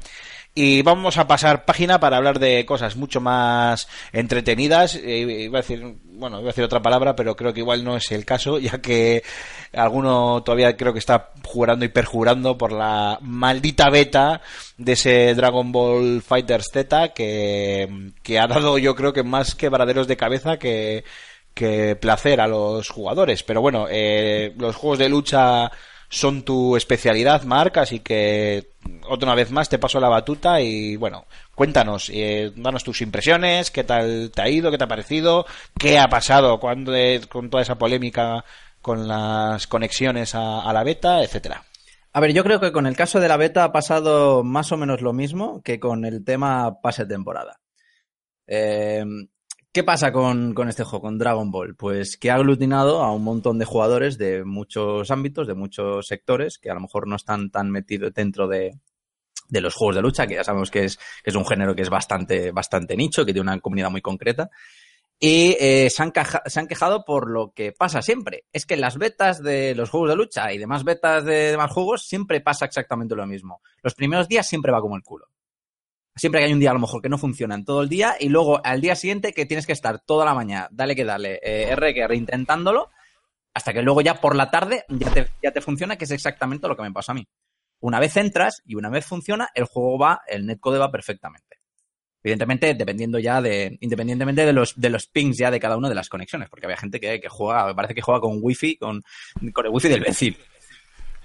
Y vamos a pasar página para hablar de cosas mucho más entretenidas. Eh, iba a decir, bueno, iba a decir otra palabra, pero creo que igual no es el caso, ya que alguno todavía creo que está jurando y perjurando por la maldita beta de ese Dragon Ball Fighters Z que, que ha dado yo creo que más quebraderos de cabeza que, que placer a los jugadores. Pero bueno, eh, los juegos de lucha son tu especialidad, Marc, así que otra vez más te paso la batuta y bueno, cuéntanos, eh, danos tus impresiones, qué tal te ha ido, qué te ha parecido, qué ha pasado cuando, con toda esa polémica con las conexiones a, a la beta, etcétera. A ver, yo creo que con el caso de la beta ha pasado más o menos lo mismo que con el tema pase temporada. Eh, ¿Qué pasa con, este juego, con Dragon Ball? Pues que ha aglutinado a un montón de jugadores de muchos ámbitos, de muchos sectores, que a lo mejor no están tan metidos dentro de, los juegos de lucha, que ya sabemos que es, que es un género que es bastante, bastante nicho, que tiene una comunidad muy concreta. Y eh, se, han se han quejado por lo que pasa siempre. Es que en las betas de los juegos de lucha y demás betas de demás juegos siempre pasa exactamente lo mismo. Los primeros días siempre va como el culo. Siempre que hay un día a lo mejor que no funciona en todo el día y luego al día siguiente que tienes que estar toda la mañana, dale que dale, eh, R que R intentándolo, hasta que luego ya por la tarde ya te, ya te funciona, que es exactamente lo que me pasa a mí. Una vez entras y una vez funciona, el juego va, el netcode va perfectamente. Evidentemente, dependiendo ya de, independientemente de los, de los pings ya de cada una de las conexiones, porque había gente que, que juega, me parece que juega con wifi, con, con el wifi del vecino.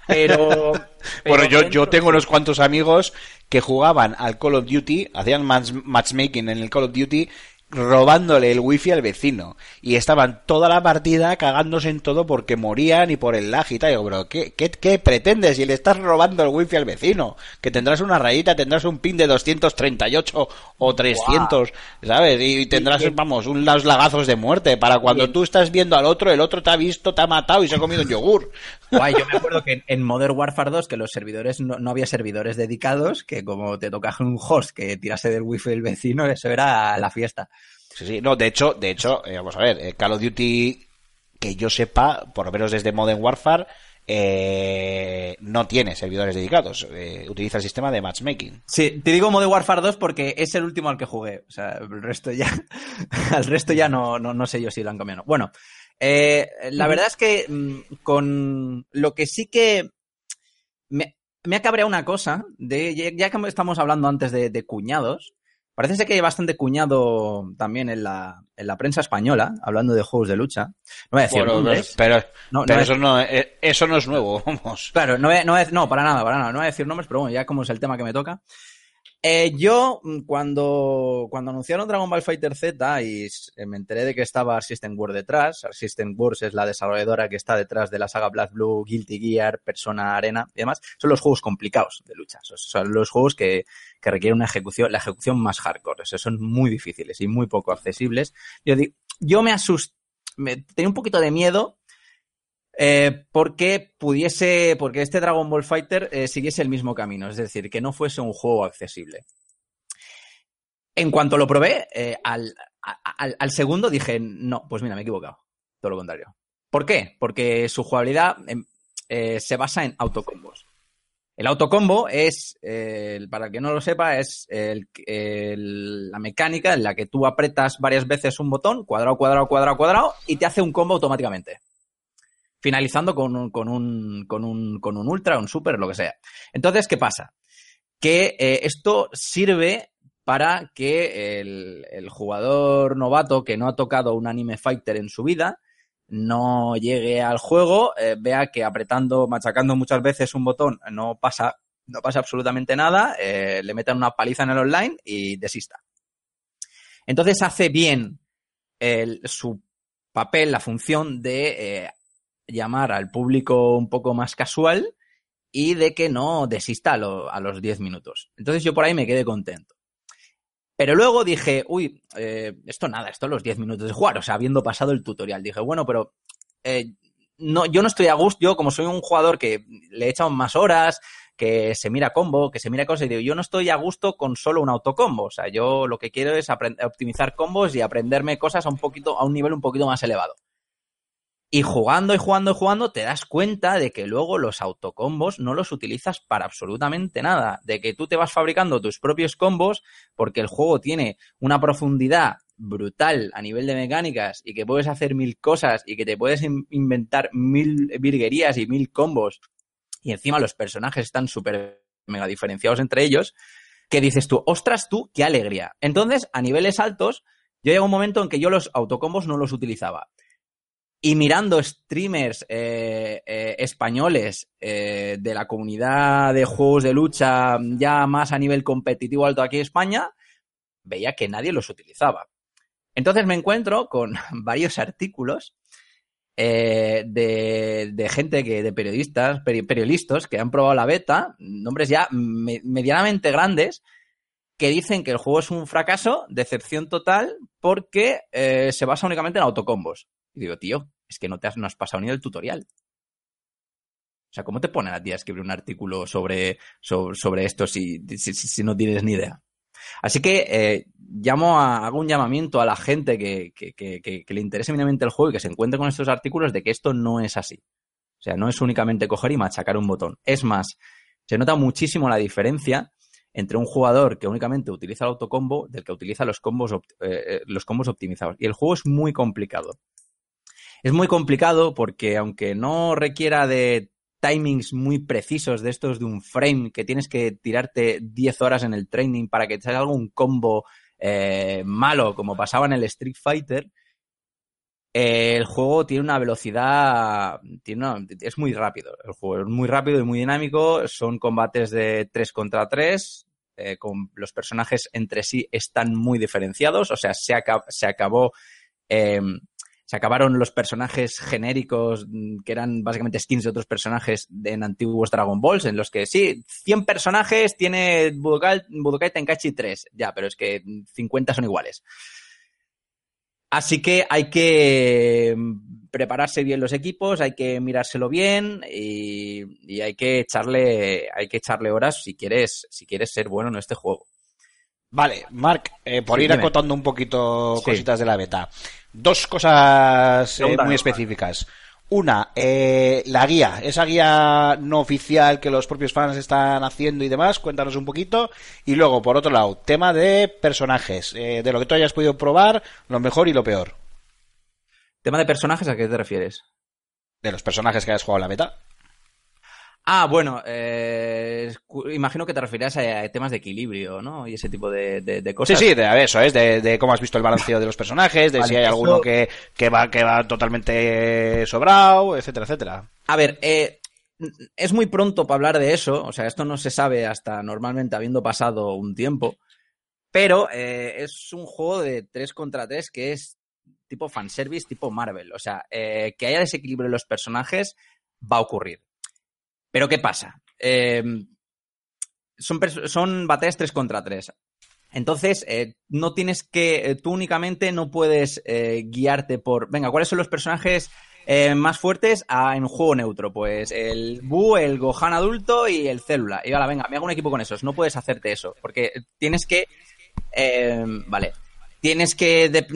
Pero, Bueno, yo, dentro- yo tengo unos cuantos amigos que jugaban al Call of Duty, hacían match- matchmaking en el Call of Duty, robándole el wifi al vecino. Y estaban toda la partida cagándose en todo porque morían y por el lag y tal. Digo, pero ¿qué, qué, qué pretendes si le estás robando el wifi al vecino? Que tendrás una rayita, tendrás un pin de 238 o 300, ¿sabes? Y tendrás, vamos, unos lagazos de muerte para cuando tú estás viendo al otro, el otro te ha visto, te ha matado y se ha comido un yogur. Guay, yo me acuerdo que en Modern Warfare 2 que los servidores no, no había servidores dedicados, que como te tocas un host que tirase del wifi del vecino, eso era la fiesta. Sí, sí, no, de hecho, de hecho, eh, vamos a ver, eh, Call of Duty, que yo sepa, por lo menos desde Modern Warfare, eh, no tiene servidores dedicados, eh, utiliza el sistema de matchmaking. Sí, te digo Modern Warfare 2 porque es el último al que jugué. O sea, el resto ya. al resto ya no, no, no sé yo si lo han cambiado. Bueno, eh, la verdad es que mm, con lo que sí que. Me, me ha cabreado una cosa, de, ya- que estamos hablando antes de, de cuñados, parece ser que hay bastante cuñado también en la, en la prensa española, hablando de juegos de lucha. No voy a decir Bueno, nombres. pero, No, no pero es- eso, no, eh, eso no es nuevo, vamos. Claro, no, no, no, para nada, para nada. No voy a decir nombres, pero bueno, ya como es el tema que me toca. Eh, yo, mm, cuando, cuando anunciaron Dragon Ball Fighter Z y eh, me enteré de que estaba System Wars detrás, System Wars es la desarrolladora que está detrás de la saga Black Blue, Guilty Gear, Persona Arena y demás, son los juegos complicados de lucha. Son- los juegos que, que requieren una ejecución, la ejecución más hardcore. O sea, son muy difíciles y muy poco accesibles. Yo, di- yo me asusté, me, tenía un poquito de miedo eh, porque pudiese, porque este Dragon Ball Fighter eh, siguiese el mismo camino, es decir, que no fuese un juego accesible. En cuanto lo probé, eh, al, segundo dije, no, pues mira, me he equivocado. Todo lo contrario. ¿Por qué? Porque su jugabilidad em, eh, se basa en autocombos. El autocombo es, para el que no lo sepa, es la mecánica en la que tú apretas varias veces un botón, cuadrado, cuadrado, cuadrado, cuadrado, y te hace un combo automáticamente finalizando con un, con un, con un, con un ultra, un super, lo que sea. Entonces, ¿qué pasa? Que eh, esto sirve para que el, jugador novato que no ha tocado un anime fighter en su vida no llegue al juego, eh, vea que apretando, machacando muchas veces un botón no pasa, no pasa absolutamente nada, eh, le metan una paliza en el online y desista. Entonces hace bien el- su papel, la función de llamar al público un poco más casual y de que no desista a, lo- a los 10 minutos. Entonces yo por ahí me quedé contento. Pero luego dije, uy, eh, esto nada, esto los 10 minutos de jugar, o sea, habiendo pasado el tutorial. Dije, bueno, pero eh, no, yo no estoy a gusto, yo como soy un jugador que le he echado más horas, que se mira combo, que se mira cosas, y digo, yo no estoy a gusto con solo un autocombo. O sea, yo lo que quiero es optimizar combos y aprenderme cosas a un poquito, a un nivel un poquito más elevado. Y jugando y jugando y jugando te das cuenta de que luego los autocombos no los utilizas para absolutamente nada. De que tú te vas fabricando tus propios combos porque el juego tiene una profundidad brutal a nivel de mecánicas y que puedes hacer mil cosas y que te puedes in- inventar mil virguerías y mil combos. Y encima los personajes están súper mega diferenciados entre ellos. Que dices tú, ostras tú, qué alegría. Entonces, a niveles altos, yo llega un momento en que yo los autocombos no los utilizaba y mirando streamers eh, eh, españoles eh, de la comunidad de juegos de lucha ya más a nivel competitivo alto aquí en España, veía que nadie los utilizaba. Entonces me encuentro con varios artículos de, gente que, de periodistas, peri- periodistas que han probado la beta, nombres ya me- medianamente grandes, que dicen que el juego es un fracaso, decepción total, porque se basa únicamente en autocombos. Y digo, tío, es que no te has, no has pasado ni el tutorial. O sea, ¿cómo te ponen a ti a escribir un artículo sobre, sobre, sobre esto si, si, si- no tienes ni idea? Así que eh, llamo a, hago un llamamiento a la gente que, que, que, le interese mínimamente el juego y que se encuentre con estos artículos de que esto no es así. O sea, no es únicamente coger y machacar un botón. Es más, se nota muchísimo la diferencia entre un jugador que únicamente utiliza el autocombo del que utiliza los combos, eh, eh, los combos optimizados. Y el juego es muy complicado. Es muy complicado porque aunque no requiera de timings muy precisos de estos de un frame que tienes que tirarte 10 horas en el training para que te salga algún combo eh, malo como pasaba en el Street Fighter, eh, el juego tiene una velocidad, es muy rápido. El juego es muy rápido y muy dinámico. Son combates de 3 contra 3. eh, con los personajes entre sí están muy diferenciados. O sea, se, aca- se acabó. Se acabaron los personajes genéricos mm, que eran básicamente skins de otros personajes en antiguos Dragon Balls, en los que sí, 100 personajes tiene Budokai, Budokai Tenkaichi 3, ya, pero es que 50 son iguales. Así que hay que mm, prepararse bien los equipos, hay que mirárselo bien y, y hay que echarle, hay que echarle horas si quieres, si quieres ser bueno en este juego. Vale, Marc, eh, por Sí, ir dime. acotando un poquito Sí. cositas de la beta. Dos cosas eh, muy específicas. Una, eh, la guía, esa guía no oficial que los propios fans están haciendo y demás, cuéntanos un poquito. Y luego, por otro lado, tema de personajes, eh, de lo que tú hayas podido probar, lo mejor y lo peor. Tema de personajes, ¿a qué te refieres? De los personajes que hayas jugado en la beta. Ah, bueno, eh, imagino que te referirás a, temas de equilibrio, ¿no? Y ese tipo de, de- de Sí, cosas. sí, de eso es, de, de cómo has visto el balanceo de los personajes, de Vale, si hay eso- alguno que, que va, que va totalmente sobrado, etcétera, etcétera. A ver, eh, es muy pronto para hablar de eso, o sea, esto no se sabe hasta normalmente habiendo pasado un tiempo, pero eh, es un juego de 3 contra 3 que es tipo fanservice, tipo Marvel, o sea, eh, que haya desequilibrio en los personajes va a ocurrir. Pero ¿qué pasa? Eh, son, son batallas 3 contra 3. Entonces, eh, no tienes que, eh, tú únicamente no puedes guiarte por, venga, ¿cuáles son los personajes más fuertes a- en juego neutro? Pues el Bu, el Gohan adulto y el Célula. Y ahora, venga, me hago un equipo con esos. No puedes hacerte eso, porque tienes que, vale, tienes que, dep-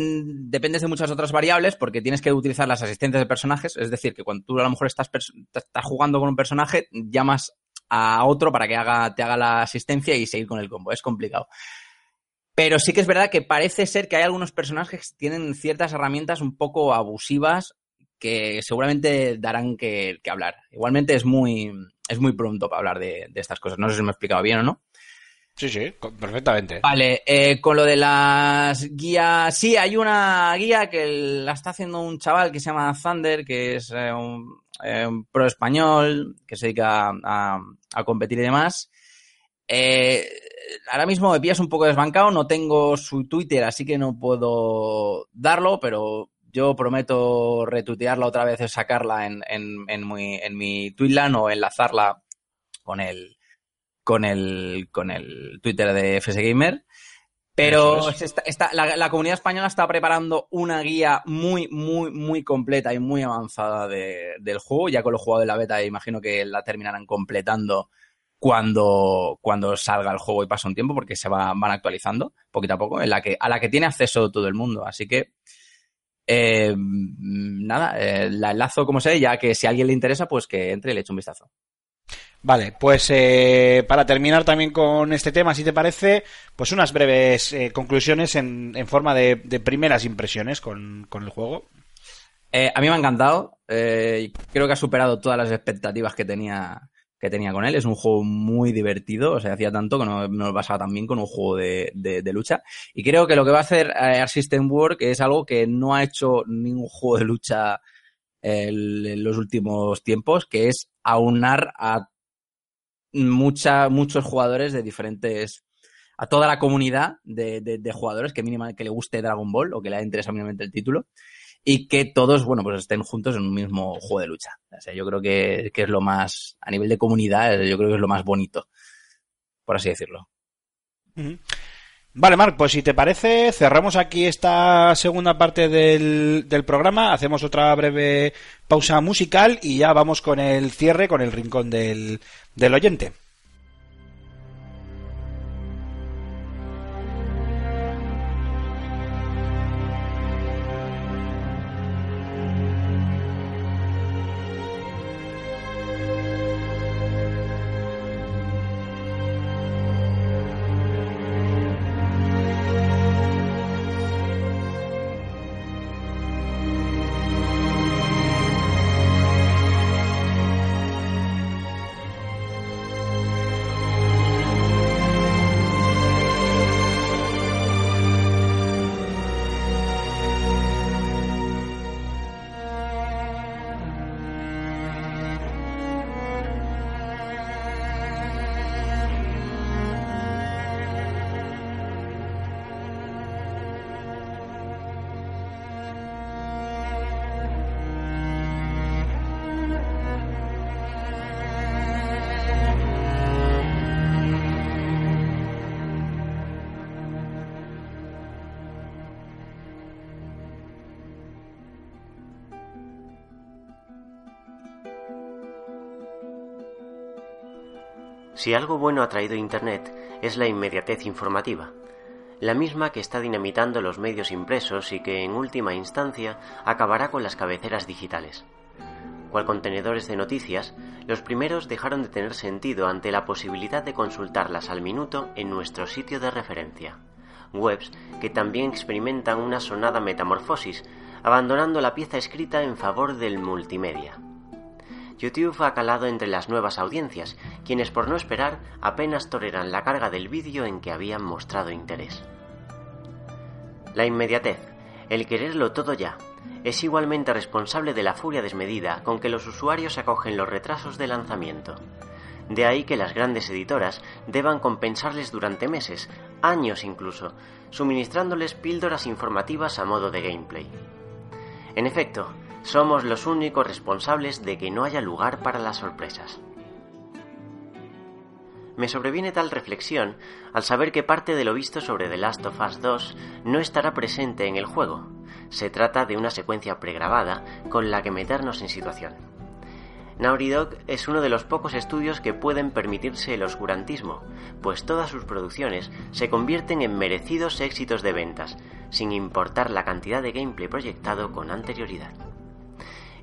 dependes de muchas otras variables, porque tienes que utilizar las asistentes de personajes, es decir, que cuando tú a lo mejor estás, estás jugando con un personaje, llamas a otro para que haga, te haga la asistencia y seguir con el combo. Es complicado. Pero sí que es verdad que parece ser que hay algunos personajes que tienen ciertas herramientas un poco abusivas que seguramente darán que, que hablar. Igualmente es muy, es muy pronto para hablar de, de estas cosas. No sé si me he explicado bien o no. Sí, sí, perfectamente. Vale, eh, con lo de las guías, sí, hay una guía que la está haciendo un chaval que se llama Thunder, que es eh, un, eh, un pro español, que se dedica a, a competir y demás. Ahora mismo me pillas un poco desbancado, no tengo su Twitter, así que no puedo darlo, pero yo prometo retuitearla otra vez, sacarla en, en, en, mi, en mi Tweetland o enlazarla con el, con el, con el Twitter de FS Gamer. Pero es. está- está- la, la comunidad española está preparando una guía muy, muy, muy completa y muy avanzada de- del juego. Ya con lo jugado de la beta, imagino que la terminarán completando cuando, cuando salga el juego y pasa un tiempo, porque se va, van actualizando poquito a poco, en la que, a la que tiene acceso todo el mundo. Así que, eh, nada, eh, la enlazo como sé, ya que si a alguien le interesa, pues que entre y le eche un vistazo. Vale, pues eh, para terminar también con este tema, si te parece, pues unas breves eh, conclusiones en, en forma de, primeras impresiones con, con el juego. Eh, a mí me ha encantado. eh, creo que ha superado todas las expectativas que tenía, que tenía con él. Es un juego muy divertido. O sea, hacía tanto que no, no me pasaba tan bien con un juego de, de- lucha. Y creo que lo que va a hacer Arc System Work es algo que no ha hecho ningún juego de lucha en los últimos tiempos, que es aunar a mucha, muchos jugadores de diferentes a toda la comunidad de, de- jugadores que mínima que le guste Dragon Ball o que le haya interesado mínimamente el título y que todos, bueno, pues estén juntos en un mismo juego de lucha. O sea, yo creo que, que es lo más, a nivel de comunidad, yo creo que es lo más bonito, por así decirlo. Vale, Marc, pues si te parece, cerramos aquí esta segunda parte del, del programa, hacemos otra breve pausa musical y ya vamos con el cierre, con el rincón del, del oyente. Si algo bueno ha traído Internet es la inmediatez informativa, la misma que está dinamitando los medios impresos y que en última instancia acabará con las cabeceras digitales. Cual contenedores de noticias, los primeros dejaron de tener sentido ante la posibilidad de consultarlas al minuto en nuestro sitio de referencia. Webs que también experimentan una sonada metamorfosis, abandonando la pieza escrita en favor del multimedia. YouTube ha calado entre las nuevas audiencias, quienes por no esperar apenas toleran la carga del vídeo en que habían mostrado interés. La inmediatez, el quererlo todo ya, es igualmente responsable de la furia desmedida con que los usuarios acogen los retrasos de lanzamiento. De ahí que las grandes editoras deban compensarles durante meses, años incluso, suministrándoles píldoras informativas a modo de gameplay. En efecto, somos los únicos responsables de que no haya lugar para las sorpresas. Me sobreviene tal reflexión al saber que parte de lo visto sobre The Last of Us 2 no estará presente en el juego. Se trata de una secuencia pregrabada con la que meternos en situación. Naughty Dog es uno de los pocos estudios que pueden permitirse el oscurantismo, pues todas sus producciones se convierten en merecidos éxitos de ventas, sin importar la cantidad de gameplay proyectado con anterioridad.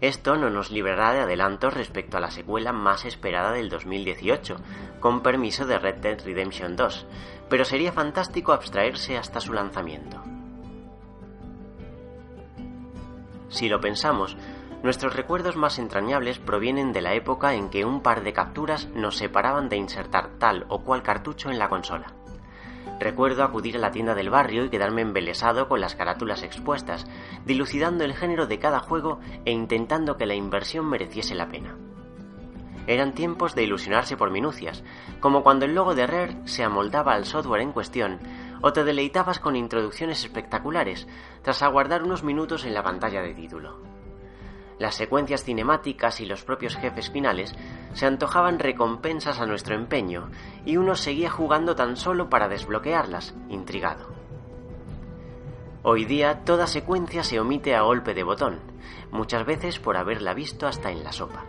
Esto no nos librará de adelantos respecto a la secuela más esperada del 2018, con permiso de Red Dead Redemption 2, pero sería fantástico abstraerse hasta su lanzamiento. Si lo pensamos, nuestros recuerdos más entrañables provienen de la época en que un par de capturas nos separaban de insertar tal o cual cartucho en la consola. Recuerdo acudir a la tienda del barrio y quedarme embelesado con las carátulas expuestas, dilucidando el género de cada juego e intentando que la inversión mereciese la pena. Eran tiempos de ilusionarse por minucias, como cuando el logo de Rare se amoldaba al software en cuestión, o te deleitabas con introducciones espectaculares, tras aguardar unos minutos en la pantalla de título. Las secuencias cinemáticas y los propios jefes finales se antojaban recompensas a nuestro empeño, y uno seguía jugando tan solo para desbloquearlas, intrigado. Hoy día toda secuencia se omite a golpe de botón, muchas veces por haberla visto hasta en la sopa.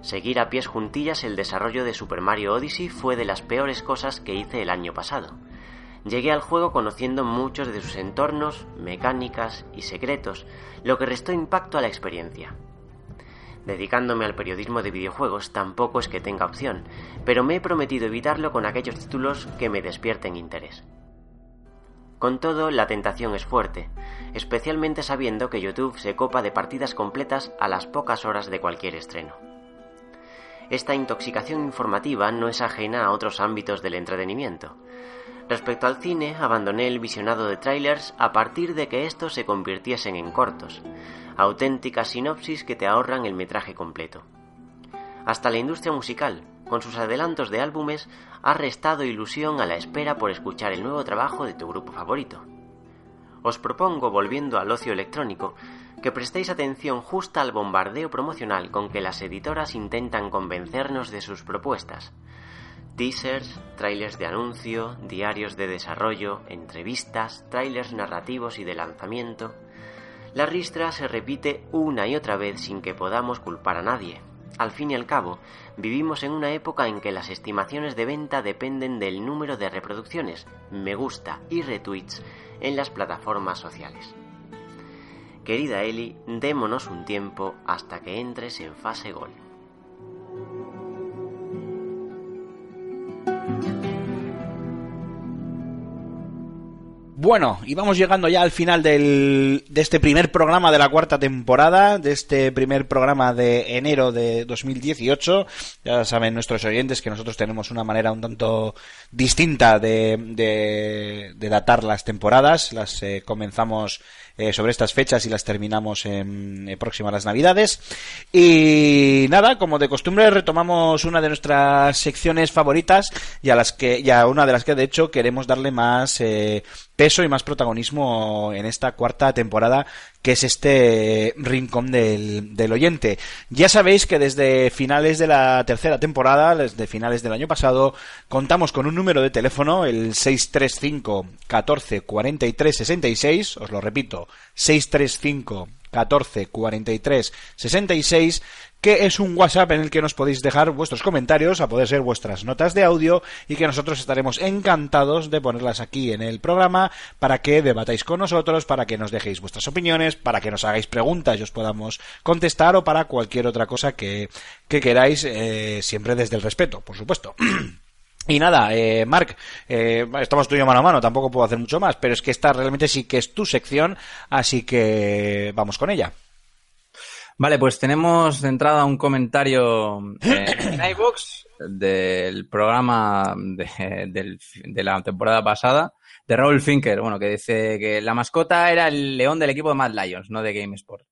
Seguir a pies juntillas el desarrollo de Super Mario Odyssey fue de las peores cosas que hice el año pasado. Llegué al juego conociendo muchos de sus entornos, mecánicas y secretos, lo que restó impacto a la experiencia. Dedicándome al periodismo de videojuegos tampoco es que tenga opción, pero me he prometido evitarlo con aquellos títulos que me despierten interés. Con todo, la tentación es fuerte, especialmente sabiendo que YouTube se copa de partidas completas a las pocas horas de cualquier estreno. Esta intoxicación informativa no es ajena a otros ámbitos del entretenimiento. Respecto al cine, abandoné el visionado de trailers a partir de que estos se convirtiesen en cortos, auténticas sinopsis que te ahorran el metraje completo. Hasta la industria musical, con sus adelantos de álbumes, ha restado ilusión a la espera por escuchar el nuevo trabajo de tu grupo favorito. os propongo, volviendo al ocio electrónico, que prestéis atención justa al bombardeo promocional con que las editoras intentan convencernos de sus propuestas. Teasers, trailers de anuncio, diarios de desarrollo, entrevistas, trailers narrativos y de lanzamiento. La ristra se repite una y otra vez sin que podamos culpar a nadie. Al fin y al cabo, vivimos en una época en que las estimaciones de venta dependen del número de reproducciones, me gusta y retweets en las plataformas sociales. Querida Eli, démonos un tiempo hasta que entres en fase gol. Bueno, y vamos llegando ya al final del, de este primer programa de la cuarta temporada, de este primer programa de enero de 2018. Ya saben nuestros oyentes que nosotros tenemos una manera un tanto distinta de, de, de datar las temporadas. Las eh, comenzamos eh, sobre estas fechas y las terminamos en, eh, próxima a las Navidades. Y nada, como de costumbre retomamos una de nuestras secciones favoritas y a las que, y a una de las que de hecho queremos darle más eh, peso y más protagonismo en esta cuarta temporada que es este rincón del, del oyente. Ya sabéis que desde finales de la tercera temporada, desde finales del año pasado, contamos con un número de teléfono, el 635 14 43 66, os lo repito, 635 14 43 66 que es un WhatsApp en el que nos podéis dejar vuestros comentarios, a poder ser vuestras notas de audio, y que nosotros estaremos encantados de ponerlas aquí en el programa para que debatáis con nosotros, para que nos dejéis vuestras opiniones, para que nos hagáis preguntas y os podamos contestar o para cualquier otra cosa que, que queráis, eh, siempre desde el respeto, por supuesto. Y nada, eh, Marc, eh, estamos tú y yo mano a mano, tampoco puedo hacer mucho más, pero es que esta realmente sí que es tu sección, así que vamos con ella. Vale, pues tenemos de entrada un comentario eh, en iVoox del programa de, la temporada pasada de Raúl Finker, bueno, que dice que la mascota era el león del equipo de Mad Lions, no de GameSport.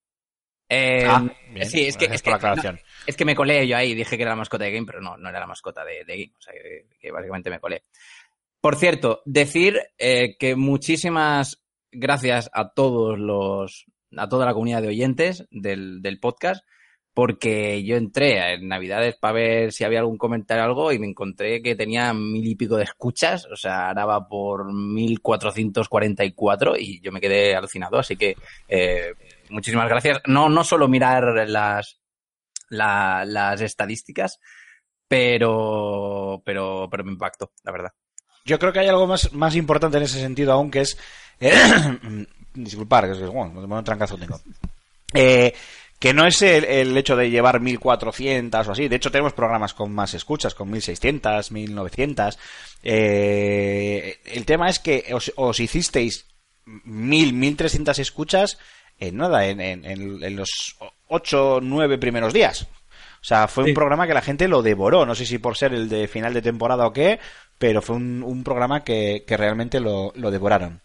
Eh, Ah, bien, sí, es que, es, por la que, no, es que me colé yo ahí, dije que era la mascota de Game, pero no, no era la mascota de, Game, o sea, que, básicamente me colé. Por cierto, decir eh, que muchísimas gracias a todos los, a toda la comunidad de oyentes del, del podcast, porque yo entré en Navidades para ver si había algún comentario o algo y me encontré que tenía mil y pico de escuchas, o sea, ahora va por 1444 y yo me quedé alucinado, así que eh, muchísimas gracias. No, no solo mirar las, la- las estadísticas, pero, pero, pero me impactó, la verdad. Yo creo que hay algo más, más importante en ese sentido aún, que es... eh, disculpar, que es bueno, un trancazo tengo. Eh, que no es el, hecho de llevar 1400 o así. De hecho, tenemos programas con más escuchas, con 1600, 1900. Eh, el tema es que os, os hicisteis 1000, 1300 escuchas en nada, en los 8, 9 primeros días. O sea, fue Sí. un programa que la gente lo devoró. No sé si por ser el de final de temporada o qué, pero fue un, un programa que, que realmente lo, lo devoraron.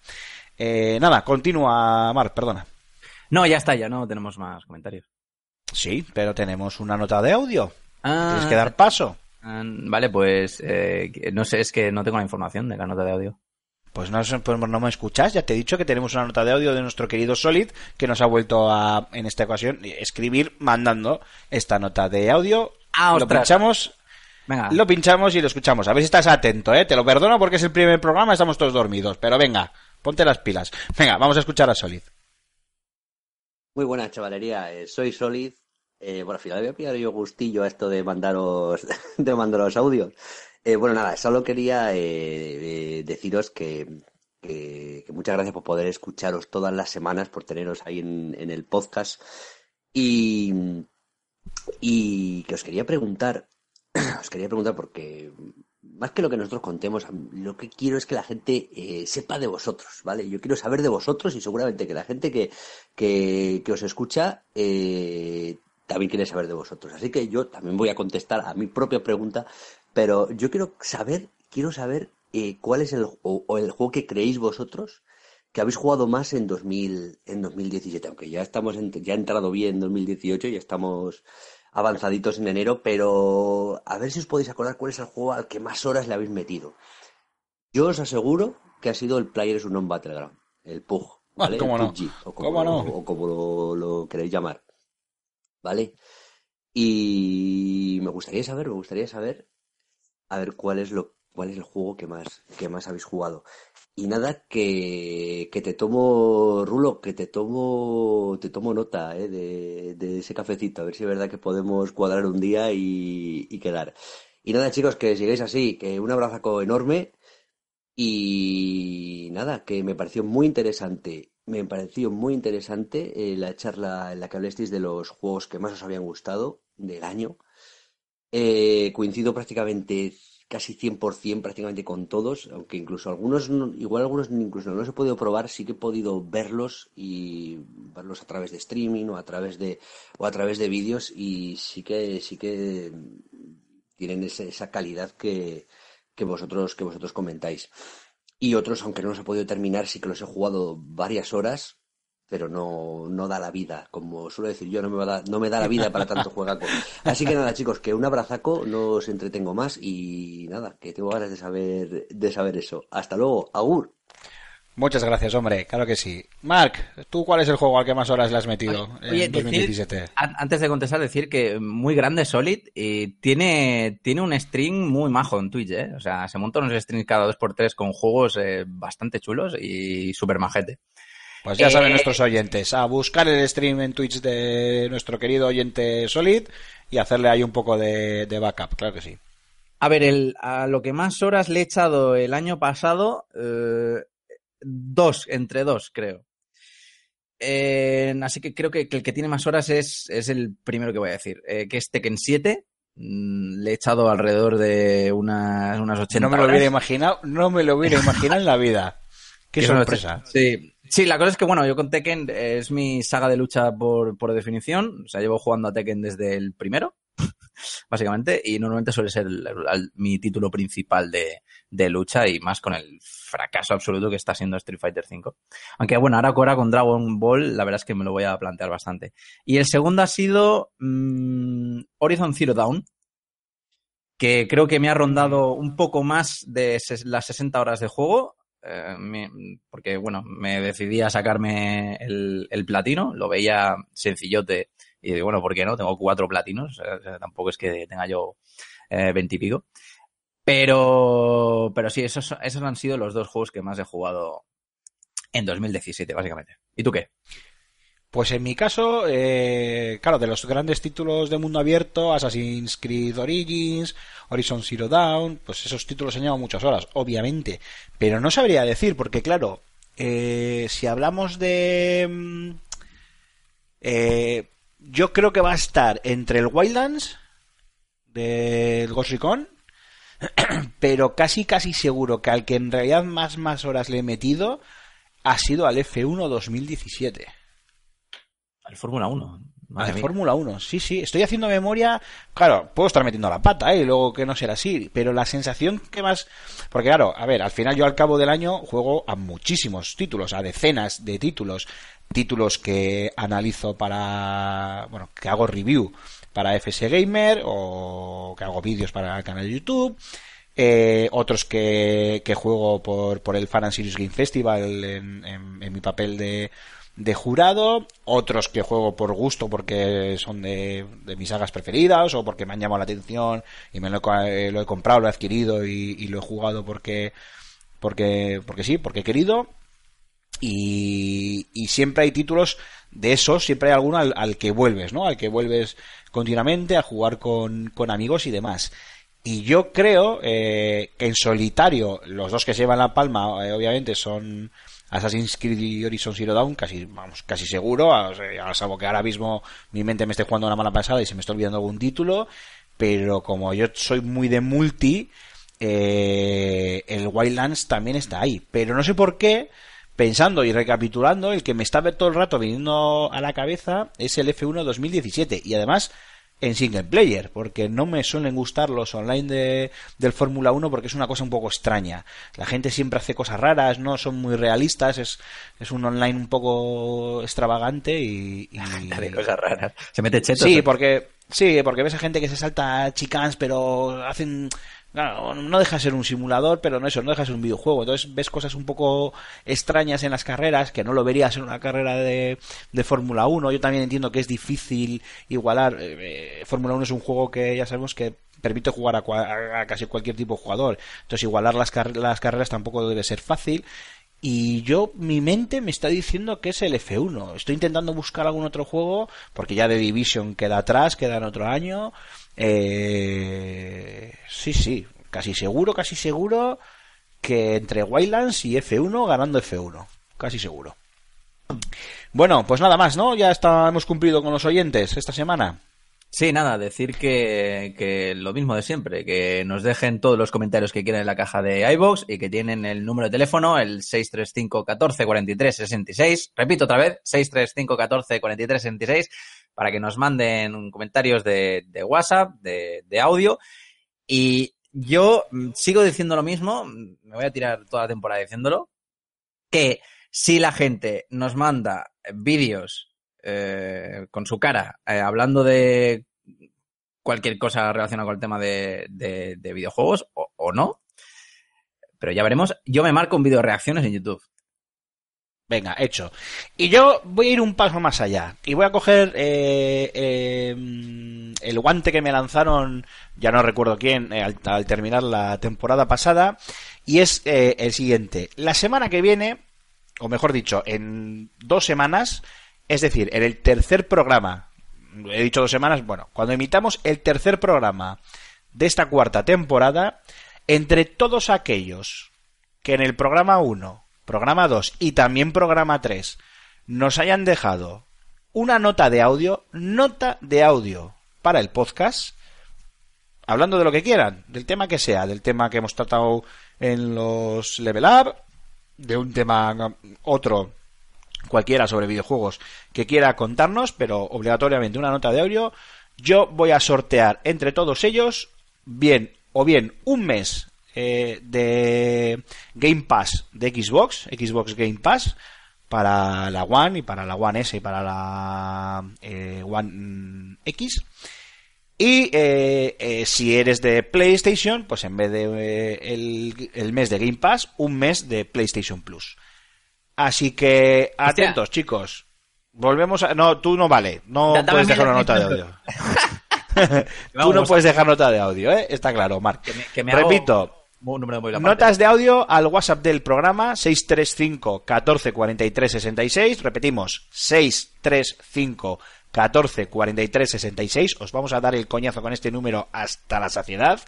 Eh, nada, continúa, Marc, perdona. No, ya está, ya no tenemos más comentarios. Sí, pero tenemos una nota de audio. Ah, Tienes que dar paso. ah, Vale, pues eh, no sé, es que no tengo la información de la nota de audio. Pues no, pues no me escuchas, ya te he dicho que tenemos una nota de audio de nuestro querido Solid que nos ha vuelto a, en esta ocasión, escribir mandando esta nota de audio. Ah, lo pinchamos, Venga, lo pinchamos y lo escuchamos. A ver si estás atento, ¿eh? Te lo perdono porque es el primer programa, estamos todos dormidos. Pero venga, ponte las pilas. Venga, vamos a escuchar a Solid. Muy buena chavalería, eh, soy Solid. Eh, bueno, al final voy a pillar yo gustillo a esto de mandaros, de mandaros audios. Eh, bueno, nada, solo quería eh, eh, deciros que, muchas gracias por poder escucharos todas las semanas, por teneros ahí en, el podcast. Y, y que os quería preguntar, os quería preguntar porque más que lo que nosotros contemos, lo que quiero es que la gente sepa de vosotros, ¿vale? Yo quiero saber de vosotros y seguramente que la gente que, que, os escucha también quiere saber de vosotros. Así que yo también voy a contestar a mi propia pregunta, pero yo quiero saber, quiero saber eh, cuál es el, o, o el juego que creéis vosotros que habéis jugado más en 2000, en 2017, aunque ya estamos en- ya ha entrado bien en 2018 y estamos avanzaditos en enero, pero a ver si os podéis acordar cuál es el juego al que más horas le habéis metido. Yo os aseguro que ha sido el Players Unknown Battleground, el PUG, ¿vale? ¿Cómo no? PUBG, o como, ¿Cómo no? o como lo, lo queréis llamar. ¿Vale? Y me gustaría saber, me gustaría saber, a ver cuál es lo, cuál es el juego que más, que más habéis jugado. Y nada, que, que te tomo, Rulo, que te tomo, te tomo nota, ¿eh? de, de ese cafecito, a ver si es verdad que podemos cuadrar un día y, quedar. Y nada, chicos, que sigáis así, que un abrazo enorme y nada, que me pareció muy interesante, me pareció muy interesante eh, la charla en la que hablasteis de los juegos que más os habían gustado del año. Eh, coincido prácticamente casi 100% prácticamente con todos, aunque incluso algunos, no- igual algunos incluso no los he podido probar, sí que he podido verlos y verlos a través de streaming o a través de o a través de vídeos y sí que sí que tienen esa calidad que, que vosotros que vosotros comentáis. Y otros, aunque no los he podido terminar, sí que los he jugado varias horas, pero no, no da la vida. Como suelo decir yo, no me, va a dar- no me da la vida para tanto juegaco. Así que nada, chicos, que un abrazaco, no os entretengo más y nada, que tengo ganas de saber, de saber eso. Hasta luego, Agur. Muchas gracias, hombre, claro que sí. Mark, ¿tú cuál es el juego al que más horas le has metido Oye, en decir- 2017? an- antes de contestar, decir que muy grande Solid y tiene, tiene un stream muy majo en Twitch, ¿eh? O sea, se montan unos streams cada dos por tres con juegos eh, bastante chulos y súper majete. Pues ya Eh, saben nuestros oyentes, a buscar el stream en Twitch de nuestro querido oyente Solid y hacerle ahí un poco de, de backup, claro que sí. A ver, el, a lo que más horas le he echado el año pasado, eh, dos, entre dos, creo. Eh, así que creo que, que el que tiene más horas es, es el primero que voy a decir, eh, que es Tekken 7. Mm, le he echado alrededor de unas, unas 80 No me lo horas. hubiera imaginado, no me lo hubiera imaginado en la vida. Qué son sorpresa. Sí. Sí, la cosa es que, bueno, yo con Tekken eh, es mi saga de lucha por, por definición. O sea, llevo jugando a Tekken desde el primero, básicamente, y normalmente suele ser mi título principal de, de lucha y más con el fracaso absoluto que está siendo Street Fighter V. Aunque, bueno, ahora, ahora con Dragon Ball, la verdad es que me lo voy a plantear bastante. Y el segundo ha sido mm, Horizon Zero Dawn, que creo que me ha rondado un poco más de las 60 horas de juego, eh, porque bueno, me decidí a sacarme el, platino, lo veía sencillote y digo, bueno, ¿por qué no? Tengo cuatro platinos, eh, tampoco es que tenga yo eh, veintipico. Pero, pero sí, esos, esos han sido los dos juegos que más he jugado en 2017, básicamente. ¿Y tú qué? Pues en mi caso, eh, claro, de los grandes títulos de mundo abierto, Assassin's Creed Origins, Horizon Zero Dawn, pues esos títulos han llevado muchas horas, obviamente. Pero no sabría decir, porque claro, eh, si hablamos de... mm, eh, yo creo que va a estar entre el Wildlands del Ghost Recon, pero casi casi seguro que al que en realidad más más horas le he metido ha sido al F1 2017. El Fórmula 1. Ah, Madre. Fórmula 1, sí, sí. Estoy haciendo memoria. Claro, puedo estar metiendo la pata, ¿eh? Y luego que no será así. Pero la sensación que más. Porque, claro, a ver, al final yo al cabo del año juego a muchísimos títulos, a decenas de títulos. Títulos que analizo para. Bueno, que hago review para FS Gamer o que hago vídeos para el canal de YouTube. Eh, otros que, que juego por, por el Fan and Serious Game Festival en, en- en mi papel de, de jurado, otros que juego por gusto porque son de, de mis sagas preferidas o porque me han llamado la atención y me lo, he eh, lo he comprado, lo he adquirido y, y lo he jugado porque, porque, porque sí, porque he querido. Y, y siempre hay títulos de esos, siempre hay alguno al, al que vuelves, ¿no? Al que vuelves continuamente a jugar con, con amigos y demás. Y yo creo eh, que en solitario, los dos que se llevan la palma, eh, obviamente, son Assassin's Creed y Horizon Zero Dawn, casi, vamos, casi seguro, a, sea, salvo que ahora mismo mi mente me esté jugando una mala pasada y se me está olvidando algún título, pero como yo soy muy de multi, eh, el Wildlands también está ahí. Pero no sé por qué, pensando y recapitulando, el que me está todo el rato viniendo a la cabeza es el F1 2017. Y además en single player, porque no me suelen gustar los online de, del Fórmula 1 porque es una cosa un poco extraña. La gente siempre hace cosas raras, no son muy realistas, es, es un online un poco extravagante y... y- cosas raras. Se mete chetos. Sí, ¿eh? porque sí, porque ves a gente que se salta chicans, pero hacen Claro, no deja de ser un simulador, pero no eso, no deja de ser un videojuego. Entonces ves cosas un poco extrañas en las carreras que no lo verías en una carrera de, de Fórmula 1. Yo también entiendo que es difícil igualar. eh, Fórmula 1 es un juego que ya sabemos que permite jugar a, a- casi cualquier tipo de jugador. Entonces igualar las carreras tampoco debe ser fácil. Y yo, mi mente me está diciendo que es el F1. Estoy intentando buscar algún otro juego, porque ya The Division queda atrás, queda en otro año. Eh, sí, sí, casi seguro, casi seguro que entre Wildlands y F1 ganando F1. Casi seguro. Bueno, pues nada más, ¿no? Ya hemos cumplido con los oyentes esta semana. Sí, nada, decir que, que lo mismo de siempre, que nos dejen todos los comentarios que quieran en la caja de iVoox y que tienen el número de teléfono, el 635 14 43 66. Repito otra vez, 635 14 43 66, para que nos manden comentarios de, WhatsApp, de, audio. Y yo mm, sigo diciendo lo mismo, mm, me voy a tirar toda la temporada diciéndolo, que si la gente nos manda vídeos eh, con su cara eh, hablando de cualquier cosa relacionada con el tema de, de- de videojuegos o, o no, pero ya veremos. Yo me marco un vídeo de reacciones en YouTube. Venga, hecho. Y yo voy a ir un paso más allá. Y voy a coger eh, eh, el guante que me lanzaron, ya no recuerdo quién, eh, al, al terminar la temporada pasada. Y es eh, el siguiente. La semana que viene, o mejor dicho, en dos semanas, es decir, en el tercer programa, he dicho dos semanas, bueno, cuando emitamos el tercer programa de esta cuarta temporada, entre todos aquellos que en el programa 1, programa 2 y también programa 3 nos hayan dejado una nota de audio, nota de audio para el podcast, hablando de lo que quieran, del tema que sea, del tema que hemos tratado en los Level Up, de un tema otro cualquiera sobre videojuegos que quiera contarnos, pero obligatoriamente una nota de audio, yo voy a sortear entre todos ellos bien o bien un mes eh, de Game Pass de Xbox, Xbox Game Pass para la One y para la One S y para la eh, One mm, X. Y eh, eh, si eres de PlayStation, pues en vez de eh, el, el mes de Game Pass, un mes de PlayStation Plus. Así que Hostia. atentos, chicos. Volvemos a. No, tú no vale. No puedes dejar una nota de audio. tú no puedes dejar nota de audio, ¿eh? Está claro, Marc. Que me, que me hago Repito, número de móvil aparte. Notas de audio al WhatsApp del programa 635 14 43 66. Repetimos, 635 14 43 66. Os vamos a dar el coñazo con este número hasta la saciedad.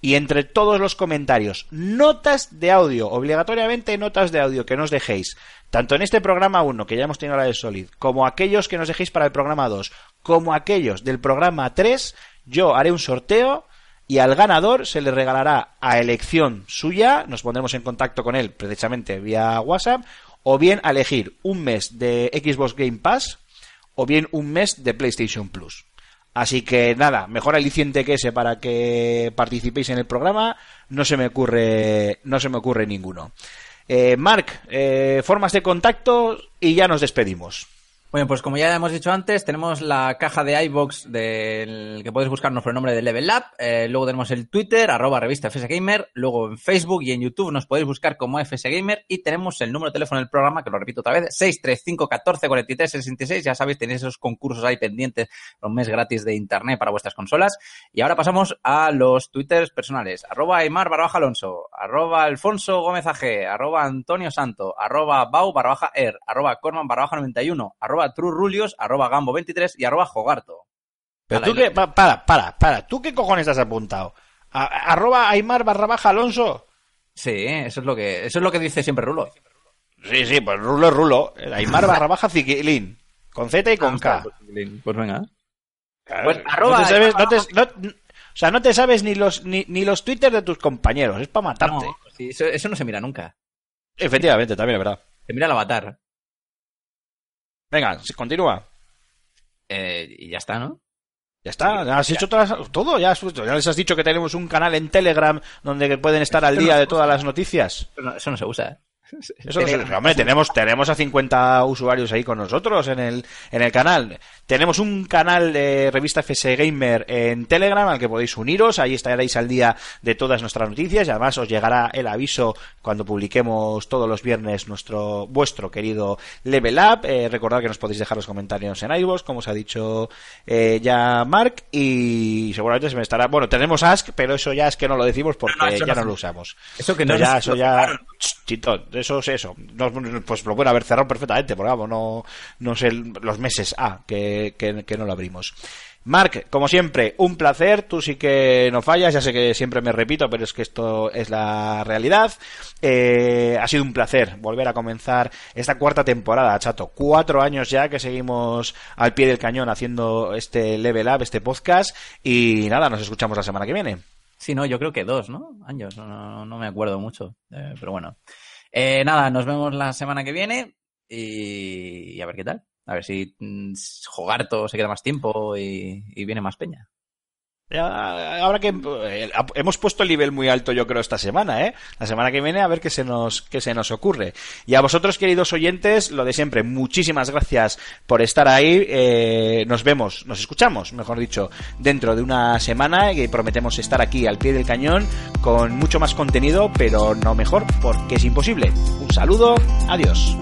Y entre todos los comentarios, notas de audio, obligatoriamente notas de audio que nos dejéis, tanto en este programa 1, que ya hemos tenido la de Solid, como aquellos que nos dejéis para el programa 2, como aquellos del programa 3, yo haré un sorteo y al ganador se le regalará a elección suya, nos pondremos en contacto con él precisamente vía WhatsApp, o bien a elegir un mes de Xbox Game Pass o bien un mes de PlayStation Plus. Así que nada, mejor aliciente que ese para que participéis en el programa, no se me ocurre, no se me ocurre ninguno. Eh, Marc, eh, formas de contacto y ya nos despedimos. Bueno, pues como ya hemos dicho antes, tenemos la caja de iBox del que podéis buscarnos por el nombre de Level Up. Eh, luego tenemos el Twitter, arroba revista FSGamer. Luego en Facebook y en YouTube nos podéis buscar como FSGamer. Y tenemos el número de teléfono del programa, que lo repito otra vez, 635 14 43 66. Ya sabéis, tenéis esos concursos ahí pendientes, un mes gratis de internet para vuestras consolas. Y ahora pasamos a los Twitters personales. Arroba Aymar barra baja Alonso, arroba Alfonso Gómez AG, arroba Antonio Santo, arroba Bau barra baja Er, arroba Corman barra baja 91, arroba Trurulios, arroba Gambo 23 y arroba Jogarto. Pero tú pa- para, para, para, ¿tú qué cojones has apuntado? A- arroba Aymar barra baja Alonso. Sí, eso es lo que, eso es lo que dice siempre Rulo. Sí, sí, pues rulo es rulo. Aymar barra baja Ziquilín. Con Z y con K. Pues venga. Claro, Pues, no arroba te sabes- no te- no- o sea, no te sabes ni los, ni, ni los twitters de tus compañeros. Es para matarte. No, sí, eso, eso no se mira nunca. Efectivamente, también es verdad. Se mira el avatar. Venga, continúa. Eh, y ya está, ¿no? Ya está, ya has hecho todas, todo, ya, has- ya les has dicho que tenemos un canal en Telegram donde pueden estar al día no- de todas las noticias. Eso no, eso no se usa. ¿eh? Eso no sé, hombre, tenemos, tenemos a 50 usuarios ahí con nosotros en el, en el canal. Tenemos un canal de revista FS Gamer en Telegram al que podéis uniros. Ahí estaréis al día de todas nuestras noticias y además os llegará el aviso cuando publiquemos todos los viernes nuestro, vuestro querido Level Up. Eh, recordad que nos podéis dejar los comentarios en iVoox, como os ha dicho eh, ya Mark, y seguramente se me estará, bueno, tenemos Ask, pero eso ya es que no lo decimos porque No, no, eso ya no no lo usamos. Eso que no ya, eso ya, chito, eso es eso. Pues lo pueden haber cerrado perfectamente, porque vamos, no, no sé los meses A que, que, no lo abrimos. Mark, como siempre, un placer. Tú sí que no fallas. Ya sé que siempre me repito, pero es que esto es la realidad. Eh, ha sido un placer volver a comenzar esta cuarta temporada, chato. Cuatro años ya que seguimos al pie del cañón haciendo este Level Up, este podcast. Y nada, nos escuchamos la semana que viene. Sí, no, yo creo que dos, ¿no? Años, no, no, no me acuerdo mucho. Eh, pero bueno. Eh, nada, nos vemos la semana que viene y, a ver qué tal. A ver si mm, Jogarto se queda más tiempo y viene más peña. Ahora que eh, hemos puesto el nivel muy alto, yo creo, esta semana, ¿eh? La semana que viene a ver qué se nos, qué se nos ocurre. Y a vosotros, queridos oyentes, lo de siempre, muchísimas gracias por estar ahí. Eh, nos vemos, nos escuchamos, mejor dicho, dentro de una semana y prometemos estar aquí al pie del cañón con mucho más contenido, pero no mejor, porque es imposible. Un saludo, adiós.